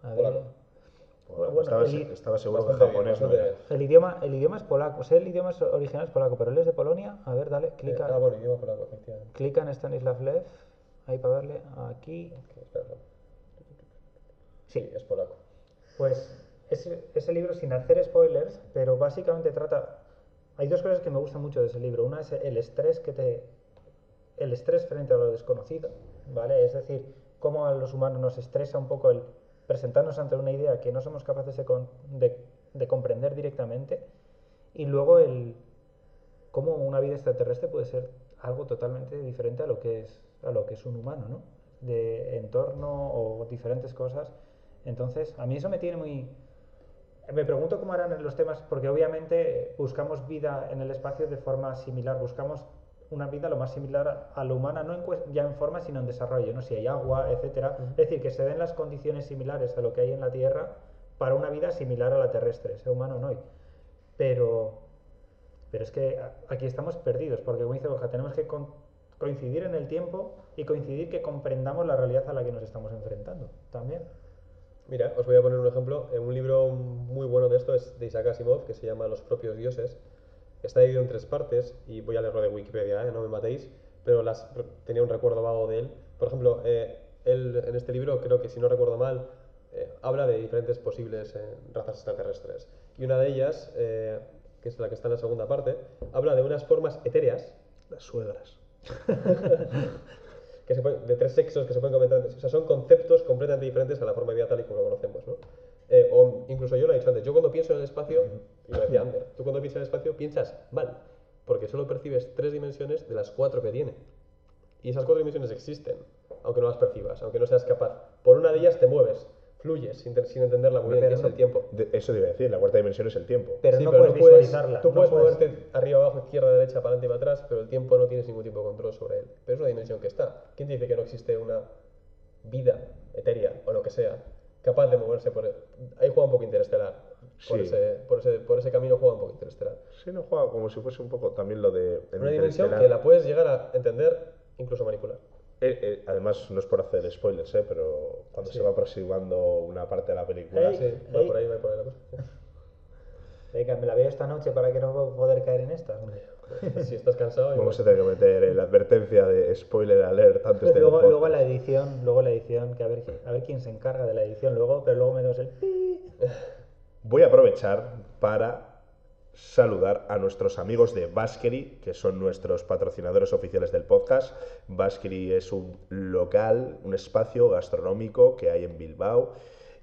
A ver. polaco. Bueno, el- seguro que bien, japonés no era. El idioma, el idioma es polaco, o sea, el idioma es- original es polaco, pero él es de Polonia. A ver, dale, Eh, clica, ah, bueno, idioma polaco, efectivamente. clica en Stanislav Lev, ahí para verle, aquí. Sí, es polaco. Pues ese, ese libro, sin hacer spoilers, pero básicamente trata... Hay dos cosas que me gustan mucho de ese libro. Una es el estrés que te... El estrés frente a lo desconocido, ¿vale? Es decir, cómo a los humanos nos estresa un poco el presentarnos ante una idea que no somos capaces de, comprender directamente. Y luego el cómo una vida extraterrestre puede ser algo totalmente diferente a lo que es, a lo que es un humano, ¿no? De entorno o diferentes cosas. Entonces, a mí eso me tiene muy... Me pregunto cómo harán los temas, porque obviamente buscamos vida en el espacio de forma similar, buscamos una vida lo más similar a- la humana, no en ya en forma, sino en desarrollo, ¿no? Si hay agua, etcétera. Es decir, que se den las condiciones similares a lo que hay en la Tierra para una vida similar a la terrestre, sea humano o no. Pero, pero es que aquí estamos perdidos, porque como dice Borja, tenemos que con- coincidir en el tiempo y coincidir que comprendamos la realidad a la que nos estamos enfrentando también. Mira, os voy a poner un ejemplo. Un libro muy bueno de esto es de Isaac Asimov, que se llama Los propios dioses. Está dividido en tres partes, y voy a leerlo de Wikipedia, ¿eh? no me matéis, pero las, tenía un recuerdo vago de él. Por ejemplo, eh, él en este libro, creo que si no recuerdo mal, eh, habla de diferentes posibles eh, razas extraterrestres. Y una de ellas, eh, que es la que está en la segunda parte, habla de unas formas etéreas Las suegras. [LAUGHS] que se pueden- de tres sexos que se pueden comentar. O sea, son conceptos completamente diferentes a la forma de vida tal y como lo conocemos, ¿no? Eh, o incluso yo lo he dicho antes, yo cuando pienso en el espacio, y lo decía Ander, tú cuando piensas en el espacio piensas mal, porque solo percibes tres dimensiones de las cuatro que tiene. Y esas cuatro dimensiones existen, aunque no las percibas, aunque no seas capaz. Por una de ellas te mueves, fluyes sin, sin entenderla muy bien, Pero que es el tiempo. De- eso te iba a decir, la cuarta dimensión es el tiempo. Pero Sí, no puedes visualizarla. Tú no puedes puedes- moverte arriba, abajo, izquierda, derecha, para adelante y para atrás, pero el tiempo no tienes ningún tipo de control sobre él. Pero es una dimensión que está. ¿Quién te dice que no existe una vida etérea o lo que sea capaz de moverse por él? Ahí juega un poco interestelar. Por, Sí. ese, por, ese, por ese camino juega un poco interestelar. Sí, no juega como si fuese un poco también lo de. Una dimensión que la puedes llegar a entender, incluso manipular. Eh, eh, además, no es por hacer spoilers, ¿eh? pero cuando Sí. se va aproximando una parte de la película. Ey. Sí, va por ahí, va por ahí la cosa. [LAUGHS] Venga, me la veo esta noche para que no poder caer en estas. hombre. si estás cansado, igual. Vamos a tener que meter la advertencia de spoiler alert antes de. luego, luego la edición, luego la edición, que a ver, a ver quién se encarga de la edición luego, pero luego metemos el pi. Voy a aprovechar para saludar a nuestros amigos de Baskery, que son nuestros patrocinadores oficiales del podcast. Baskery es un local, un espacio gastronómico que hay en Bilbao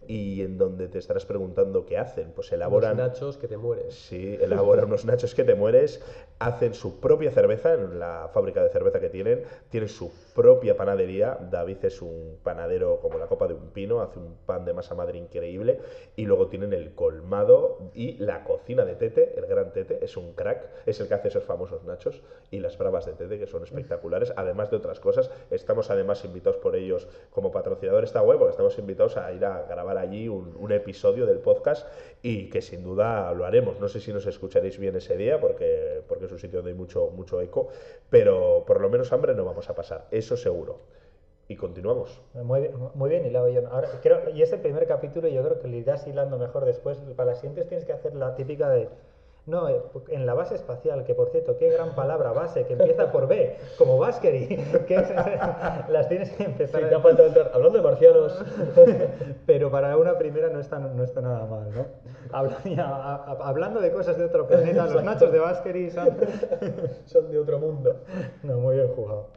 y en donde te estarás preguntando qué hacen. Pues Unos elaboran nachos que te mueres. Sí, elaboran unos nachos que te mueres, hacen su propia cerveza en la fábrica de cerveza que tienen, tienen su propia panadería, David es un panadero como la copa de un pino, hace un pan de masa madre increíble, y luego tienen el colmado y la cocina de Tete, el gran Tete, es un crack, es el que hace esos famosos nachos, y las bravas de Tete, que son espectaculares, además de otras cosas, estamos además invitados por ellos como patrocinador. Esta web, porque estamos invitados a ir a grabar allí un, episodio del podcast y que sin duda lo haremos. No sé si nos escucharéis bien ese día porque, porque es un sitio donde hay mucho, mucho eco, pero por lo menos hambre no vamos a pasar, eso seguro. Y continuamos. Muy, bien- muy bien hilado, John. Ahora, creo, y es el primer capítulo, yo creo que lo irás hilando mejor después. Para las siguientes tienes que hacer la típica de. No, eh, en la base espacial, que por cierto, qué gran palabra base, que empieza por B, como Baskery. Que es- [LAUGHS] las tienes que empezar a- entrar. Hablando de marcianos. [LAUGHS] Pero para una primera no está, no está nada mal, ¿no? [LAUGHS] Hablando de cosas de otro planeta, los nachos de Baskery son. son de otro mundo. No, muy bien jugado.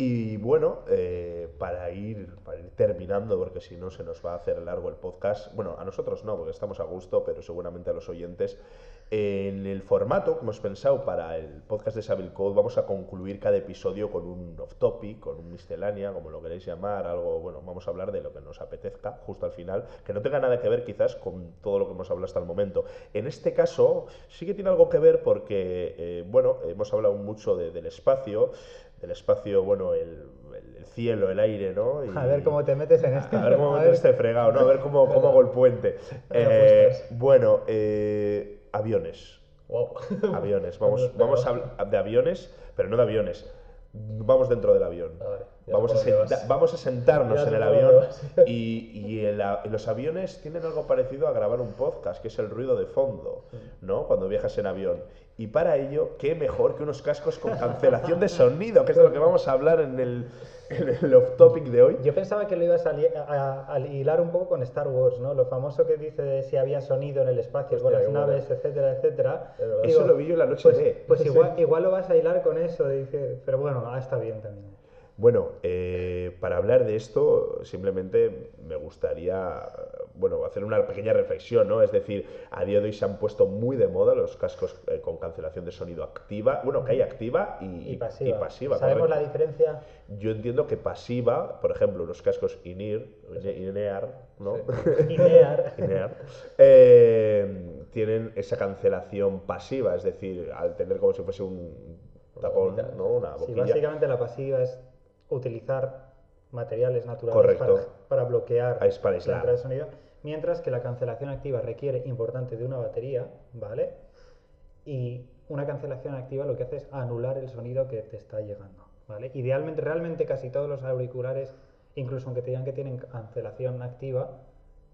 Y bueno, eh, para, ir, para ir terminando, porque si no se nos va a hacer largo el podcast, bueno, a nosotros no, porque estamos a gusto, pero seguramente a los oyentes, En el formato que hemos pensado para el podcast de Sabil Code, vamos a concluir cada episodio con un off-topic, con un miscelánea, como lo queréis llamar, algo, bueno, vamos a hablar de lo que nos apetezca justo al final, que no tenga nada que ver quizás con todo lo que hemos hablado hasta el momento. En este caso, sí que tiene algo que ver porque, eh, bueno, hemos hablado mucho de- del espacio, del espacio, bueno, el, el- el cielo, el aire, ¿no? Y- A ver cómo te metes en este. [LAUGHS] a ver cómo meto este fregado, ¿no? A ver cómo, cómo hago el puente. [LAUGHS] Eh, bueno, eh, aviones. Wow. [LAUGHS] Aviones. Vamos, vamos a hablar de aviones, pero no de aviones. Vamos dentro del avión. Vamos a, senta- vamos a sentarnos en el avión [LAUGHS] y, y el los aviones tienen algo parecido a grabar un podcast, que es el ruido de fondo, ¿no? Cuando viajas en avión. Y para ello, qué mejor que unos cascos con cancelación de sonido, que es de lo que vamos a hablar en el, en el off-topic de hoy. Yo pensaba que lo ibas a, li- a- a hilar un poco con Star Wars, ¿no? Lo famoso que dice de si había sonido en el espacio, con las bueno. naves, etcétera, etcétera. Eso lo vi yo en la noche pues, de. Pues [LAUGHS] igual, igual lo vas a hilar con eso, dice, pero bueno, ah, está bien también. Bueno, eh, para hablar de esto, simplemente me gustaría, bueno, hacer una pequeña reflexión, ¿no? Es decir, a día de hoy se han puesto muy de moda los cascos eh, con cancelación de sonido activa, bueno, que hay activa y, Y pasiva. y pasiva, ¿Sabemos la diferencia? Yo entiendo que pasiva, por ejemplo, los cascos INIR, INEAR, ¿no? [LAUGHS] Inear. INEAR, eh, tienen esa cancelación pasiva, es decir, al tener como si fuese un tapón. ¿no? Una Sí, boquilla. básicamente la pasiva es utilizar materiales naturales para, para bloquear es para la entrada de sonido, mientras que la cancelación activa requiere importante de una batería, ¿vale? Y una cancelación activa lo que hace es anular el sonido que te está llegando, ¿vale? Idealmente, realmente casi todos los auriculares, incluso aunque te digan que tienen cancelación activa,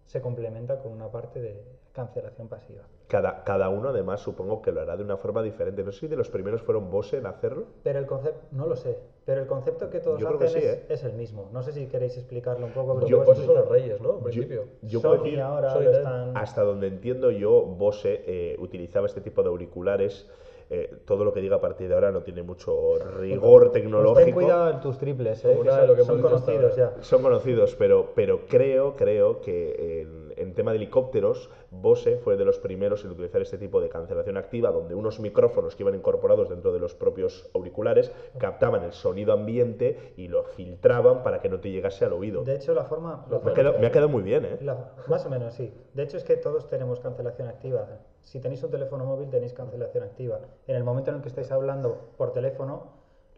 se complementa con una parte de cancelación pasiva. Cada, cada uno además supongo que lo hará de una forma diferente. No sé si de los primeros fueron Bose en hacerlo. Pero el concepto, no lo sé, pero el concepto que todos Yo hacen que sí, es, ¿eh? es el mismo. No sé si queréis explicarlo un poco. pero Yo, pues son los reyes, ¿no? Al principio. yo Sony decir, ahora Sony están... hasta donde entiendo yo, Bose eh, utilizaba este tipo de auriculares. Eh, todo lo que diga a partir de ahora no tiene mucho rigor Pues tecnológico. ten cuidado en tus triples, eh, que de lo que son, son conocidos ya. Son conocidos, pero, pero creo, creo que en, en tema de helicópteros, Bose fue de los primeros en utilizar este tipo de cancelación activa, donde unos micrófonos que iban incorporados dentro de los propios auriculares captaban el sonido ambiente y lo filtraban para que no te llegase al oído. De hecho, la forma... Me ha quedado, me ha quedado muy bien, ¿eh? la- más o menos, sí. De hecho, es que todos tenemos cancelación activa. Si tenéis un teléfono móvil, tenéis cancelación activa. En el momento en el que estáis hablando por teléfono,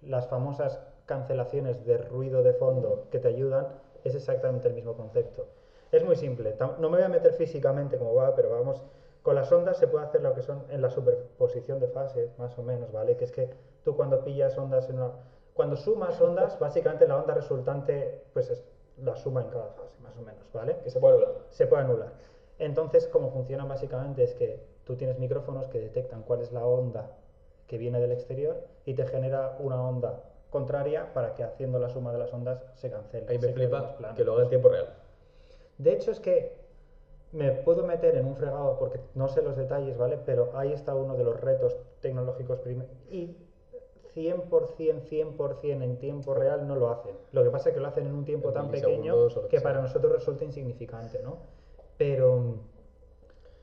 las famosas cancelaciones de ruido de fondo que te ayudan es exactamente el mismo concepto. Es muy simple. No me voy a meter físicamente como va, pero vamos... Con las ondas se puede hacer lo que son en la superposición de fases, más o menos, ¿vale? Que es que tú cuando pillas ondas en una... Cuando sumas ondas, básicamente la onda resultante, pues es la suma en cada fase, más o menos, ¿vale? Que se puede anular. se puede anular. Entonces, cómo funciona básicamente es que tú tienes micrófonos que detectan cuál es la onda que viene del exterior y te genera una onda contraria para que haciendo la suma de las ondas se cancele. Ahí me flipa que lo haga en tiempo real. De hecho, es que me puedo meter en un fregado porque no sé los detalles, ¿vale? Pero ahí está uno de los retos tecnológicos. Y 100%, 100% en tiempo real no lo hacen. Lo que pasa es que lo hacen en un tiempo En tan pequeño que que para nosotros resulta insignificante, ¿no? Pero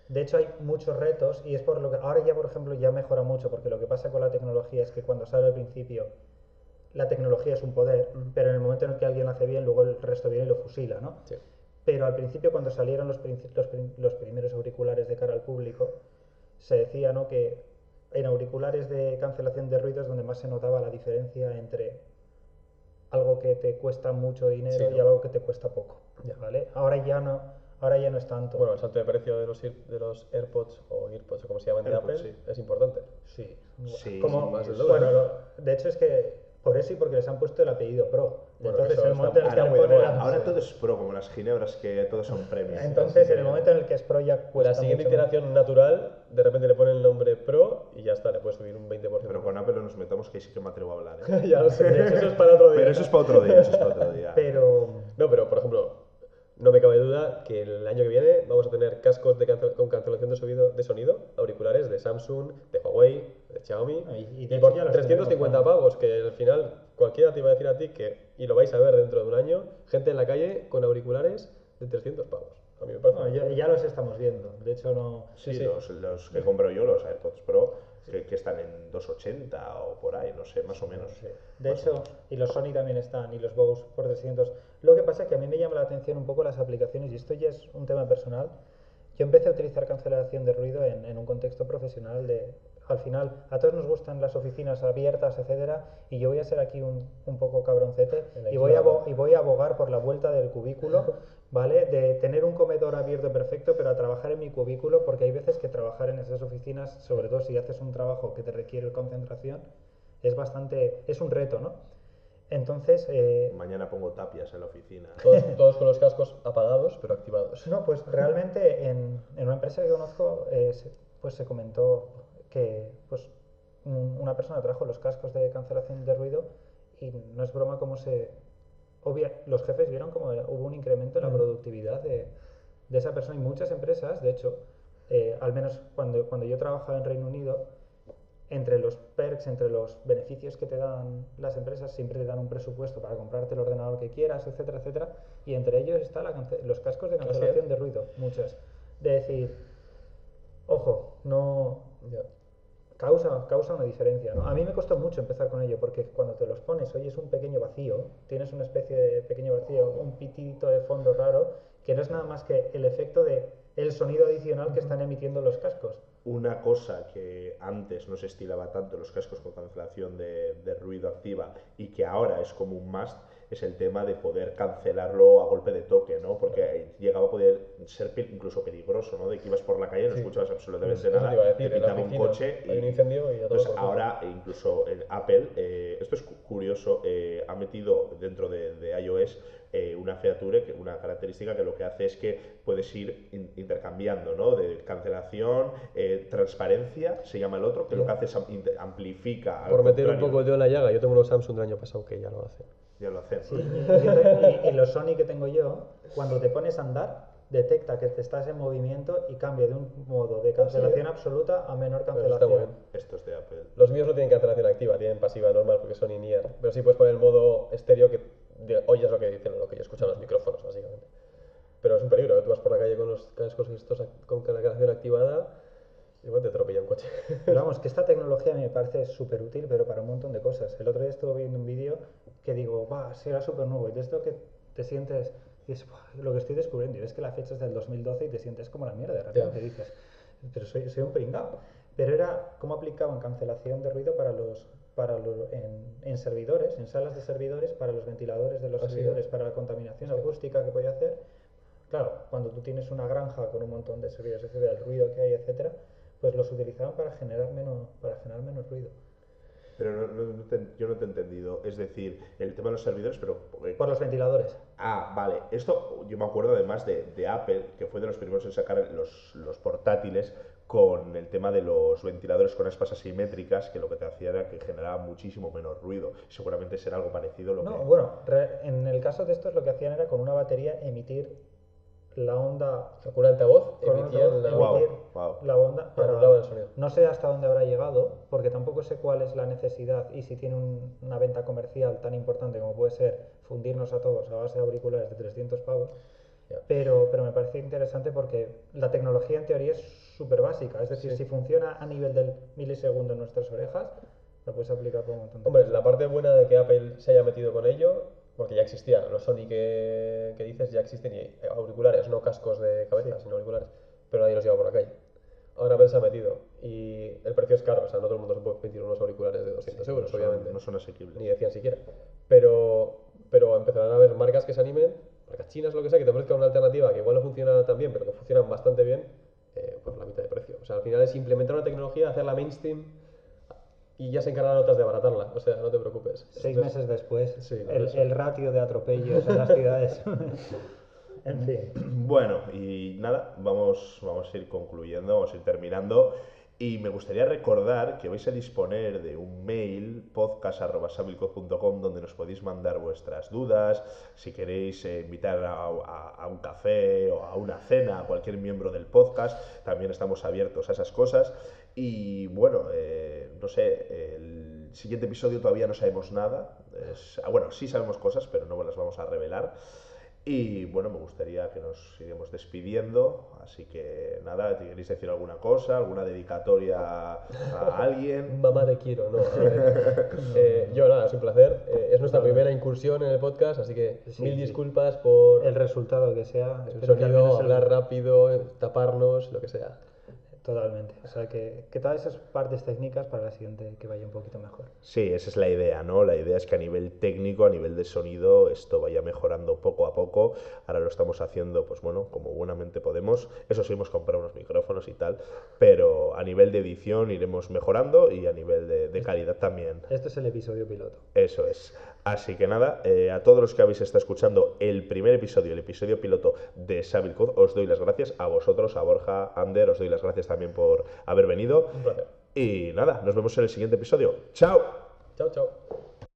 de hecho hay muchos retos y es por lo que ahora ya por ejemplo ya mejora mucho porque lo que pasa con la tecnología es que cuando sale al principio la tecnología es un poder, pero en el momento en el que alguien lo hace bien, luego el resto viene y lo fusila, ¿no? Sí. Pero al principio, cuando salieron los, primeros auriculares de cara al público, se decía ¿no? que en auriculares de cancelación de ruidos donde más se notaba la diferencia entre algo que te cuesta mucho dinero Sí, y algo que te cuesta poco. ¿vale? Ahora, ya no, ahora ya no es tanto. Bueno, el salto de precio de los, de los AirPods o EarPods o como se llaman de AirPods, Apple sí. es importante. sí. Sí, Como- más del doble. bueno, lo- de hecho es que por eso y porque les han puesto el apellido Pro. Bueno, Entonces, en el está- momento en el que le ponen la- Ahora todo es pro, como las ginebras, que todos son premios. Entonces, en el momento en el que es Pro ya cuesta la siguiente mucho más. iteración natural, de repente le ponen el nombre Pro y ya está, le puedes subir un 20%. Pero con Apple no nos metamos que ahí sí que me atrevo a hablar. ¿eh? [LAUGHS] ya lo sé, eso es para otro día. Pero eso es para otro día, eso es para otro día. Pero No, pero por ejemplo, no me cabe duda que el año que viene vamos a tener cascos de cancel- con cancelación de sonido, de sonido, auriculares de Samsung, de Huawei, de Xiaomi, Y- y y, de por hecho ya los 350 tenemos, pavos, que al final cualquiera te iba a decir a ti que, y lo vais a ver dentro de un año, gente en la calle con auriculares de 300 pavos. A mí me parece. Bueno, ya, ya los estamos viendo. De hecho, no. Sí, Sí, sí. Los, los que compro yo, los AirPods Pro, que, que están en 280 o por ahí, no sé, más o menos. De Más o hecho, menos. y los Sony también están, y los Bose por 300. Lo que pasa es que a mí me llama la atención un poco las aplicaciones, y esto ya es un tema personal. Yo empecé a utilizar cancelación de ruido en, en un contexto profesional de... Al final, a todos nos gustan las oficinas abiertas, etcétera, y yo voy a ser aquí un, un poco cabroncete y voy, a y voy a abogar por la vuelta del cubículo, ¿vale? De tener un comedor abierto perfecto, pero a trabajar en mi cubículo, porque hay veces que trabajar en esas oficinas, sobre todo si haces un trabajo que te requiere concentración, es bastante, es un reto, ¿no? Entonces, eh, Mañana pongo tapias en la oficina. [LAUGHS] Todos, todos con los cascos apagados, pero activados. no, pues realmente en, en una empresa que conozco, eh, se- pues se comentó que pues un- una persona trajo los cascos de cancelación de ruido y no es broma como se... Obvia, los jefes vieron como hubo un incremento en la productividad de, de esa persona y muchas empresas, de hecho, eh, al menos cuando, cuando yo trabajaba en Reino Unido, entre los perks, entre los beneficios que te dan las empresas, siempre te dan un presupuesto para comprarte el ordenador que quieras, etcétera, etcétera. Y entre ellos están los cascos de cancelación de ruido, muchas. De decir, ojo, no causa, causa una diferencia. ¿no? A mí me costó mucho empezar con ello, porque cuando te los pones, oyes un pequeño vacío, tienes una especie de pequeño vacío, un pitidito de fondo raro, que no es nada más que el efecto de el sonido adicional que están emitiendo los cascos. Una cosa que antes no se estilaba tanto los cascos con cancelación de, de ruido activa y que ahora es como un must es el tema de poder cancelarlo a golpe de toque, ¿no? Porque llegaba a poder ser incluso peligroso, ¿no? De que ibas por la calle, no Sí. escuchabas absolutamente te nada, decir, te pitaba un coche hay un incendio y a entonces ahora e incluso en Apple, eh, esto es cu- curioso, eh, ha metido dentro de, de iOS eh, una feature, que, una característica que lo que hace es que puedes ir in- intercambiando, ¿no? De cancelación, eh, transparencia, se llama el otro, que lo que hace es am- amplifica. Por meter un poco el dedo en la llaga, yo tengo unos Samsung del año pasado que ya lo hacen. Ya lo hacen. Sí, y, y- y los Sony que tengo yo, cuando te pones a andar, detecta que te estás en movimiento y cambia de un modo de cancelación absoluta a menor está cancelación. bien. Esto es de Apple. Los míos no tienen cancelación activa, tienen pasiva normal porque son in-ear. Pero sí puedes poner el modo estéreo que de- oyes lo que dicen, lo que yo escucho en los micrófonos, básicamente. Pero es un peligro, tú vas por la calle con los cascos estos con cancelación activada, igual te atropella un coche. Pero vamos, [LAUGHS] que esta tecnología a mí me parece súper útil, pero para un montón de cosas. El otro día estuve viendo un vídeo que digo, va, será súper nuevo. Y de esto que te sientes, dices, "Buah, lo que estoy descubriendo, y ves que la fecha es del 2012 y te sientes como la mierda. De repente Ya. dices, pero soy, soy un pringao. Pero era cómo aplicaban cancelación de ruido para los, para lo- en, en servidores, en salas de servidores, para los ventiladores de los Ah, sí, servidores, ¿eh? para la contaminación acústica que podía hacer. Claro, cuando tú tienes una granja con un montón de servidores, etcétera, el ruido que hay, etcétera, pues los utilizaban para generar menos, para generar menos ruido. Pero no- no- te- yo no te he entendido. Es decir, el tema de los servidores, pero... Por los ventiladores. Ah, vale. Esto yo me acuerdo además de, de Apple, que fue de los primeros en sacar los, los portátiles con el tema de los ventiladores con aspas asimétricas, que lo que te hacía era que generaba muchísimo menos ruido. Seguramente será algo parecido a lo No, que... bueno, re- en el caso de estos lo que hacían era con una batería emitir la onda O sea, con un altavoz con un emitían altavoz, la... Emitir guau. la onda para- el sonido. no sé hasta dónde habrá llegado porque tampoco sé cuál es la necesidad y si tiene un- una venta comercial tan importante como puede ser fundirnos a todos a base de auriculares de 300 pavos pero, pero me parece interesante porque la tecnología en teoría es súper básica es decir, Sí. si funciona a nivel del milisegundo en nuestras orejas lo puedes aplicar para un montón de Hombre, cosas. la parte buena de que Apple se haya metido con ello, porque ya existía, los Sony que, que dices ya existen y auriculares, no cascos de cabeza, Sí. sino auriculares, pero nadie los lleva por la calle. Ahora Apple se ha metido y el precio es caro, o sea, no todo el mundo se puede pedir unos auriculares de 200 euros, no son- obviamente. no son asequibles. Ni de 100 siquiera. Pero, pero empezarán a haber marcas que se animen, marcas chinas, lo que sea, que te ofrezcan una alternativa que igual no funciona tan bien, pero que funcionan bastante bien, eh, por la mitad de precio. O sea, al final es implementar una tecnología, hacerla mainstream y ya se encargan otras de abaratarla. O sea, no te preocupes. Seis Entonces, meses después, Sí, el, ratio de atropellos en las [LAUGHS] ciudades. [LAUGHS] en fin. Bueno, y nada, vamos, vamos a ir concluyendo, vamos a ir terminando. Y me gustaría recordar que vais a disponer de un mail, podcast.sabilco.com, donde nos podéis mandar vuestras dudas. Si queréis eh, invitar a, a- a un café o a una cena a cualquier miembro del podcast, también estamos abiertos a esas cosas. Y bueno, eh, no sé, el siguiente episodio todavía no sabemos nada. Es- ah, bueno, sí sabemos cosas, pero no las vamos a revelar. Y bueno, me gustaría que nos iremos despidiendo, así que nada, si queréis decir alguna cosa, alguna dedicatoria a [LAUGHS] alguien. Mamá te quiero, no. a ver. [LAUGHS] Eh, yo nada, es un placer. Eh, es nuestra primera incursión en el podcast, así que Sí, mil disculpas por El resultado que sea. el que sonido, hablar rápido, taparnos, lo que sea. Totalmente. O sea, que, que todas esas partes técnicas para la siguiente que vaya un poquito mejor. Sí, esa es la idea, ¿no? La idea es que a nivel técnico, a nivel de sonido, esto vaya mejorando poco a poco. Ahora lo estamos haciendo, pues bueno, como buenamente podemos. Eso sí, hemos comprado unos micrófonos y tal, pero a nivel de edición iremos mejorando y a nivel de, de calidad también. Esto es el episodio piloto. Eso es. Así que nada, eh, a todos los que habéis estado escuchando el primer episodio, el episodio piloto de Savile Code, os doy las gracias. A vosotros, a Borja, Ander, os doy las gracias también por haber venido. Un placer. Y nada, nos vemos en el siguiente episodio. ¡Chao! Chao, chao.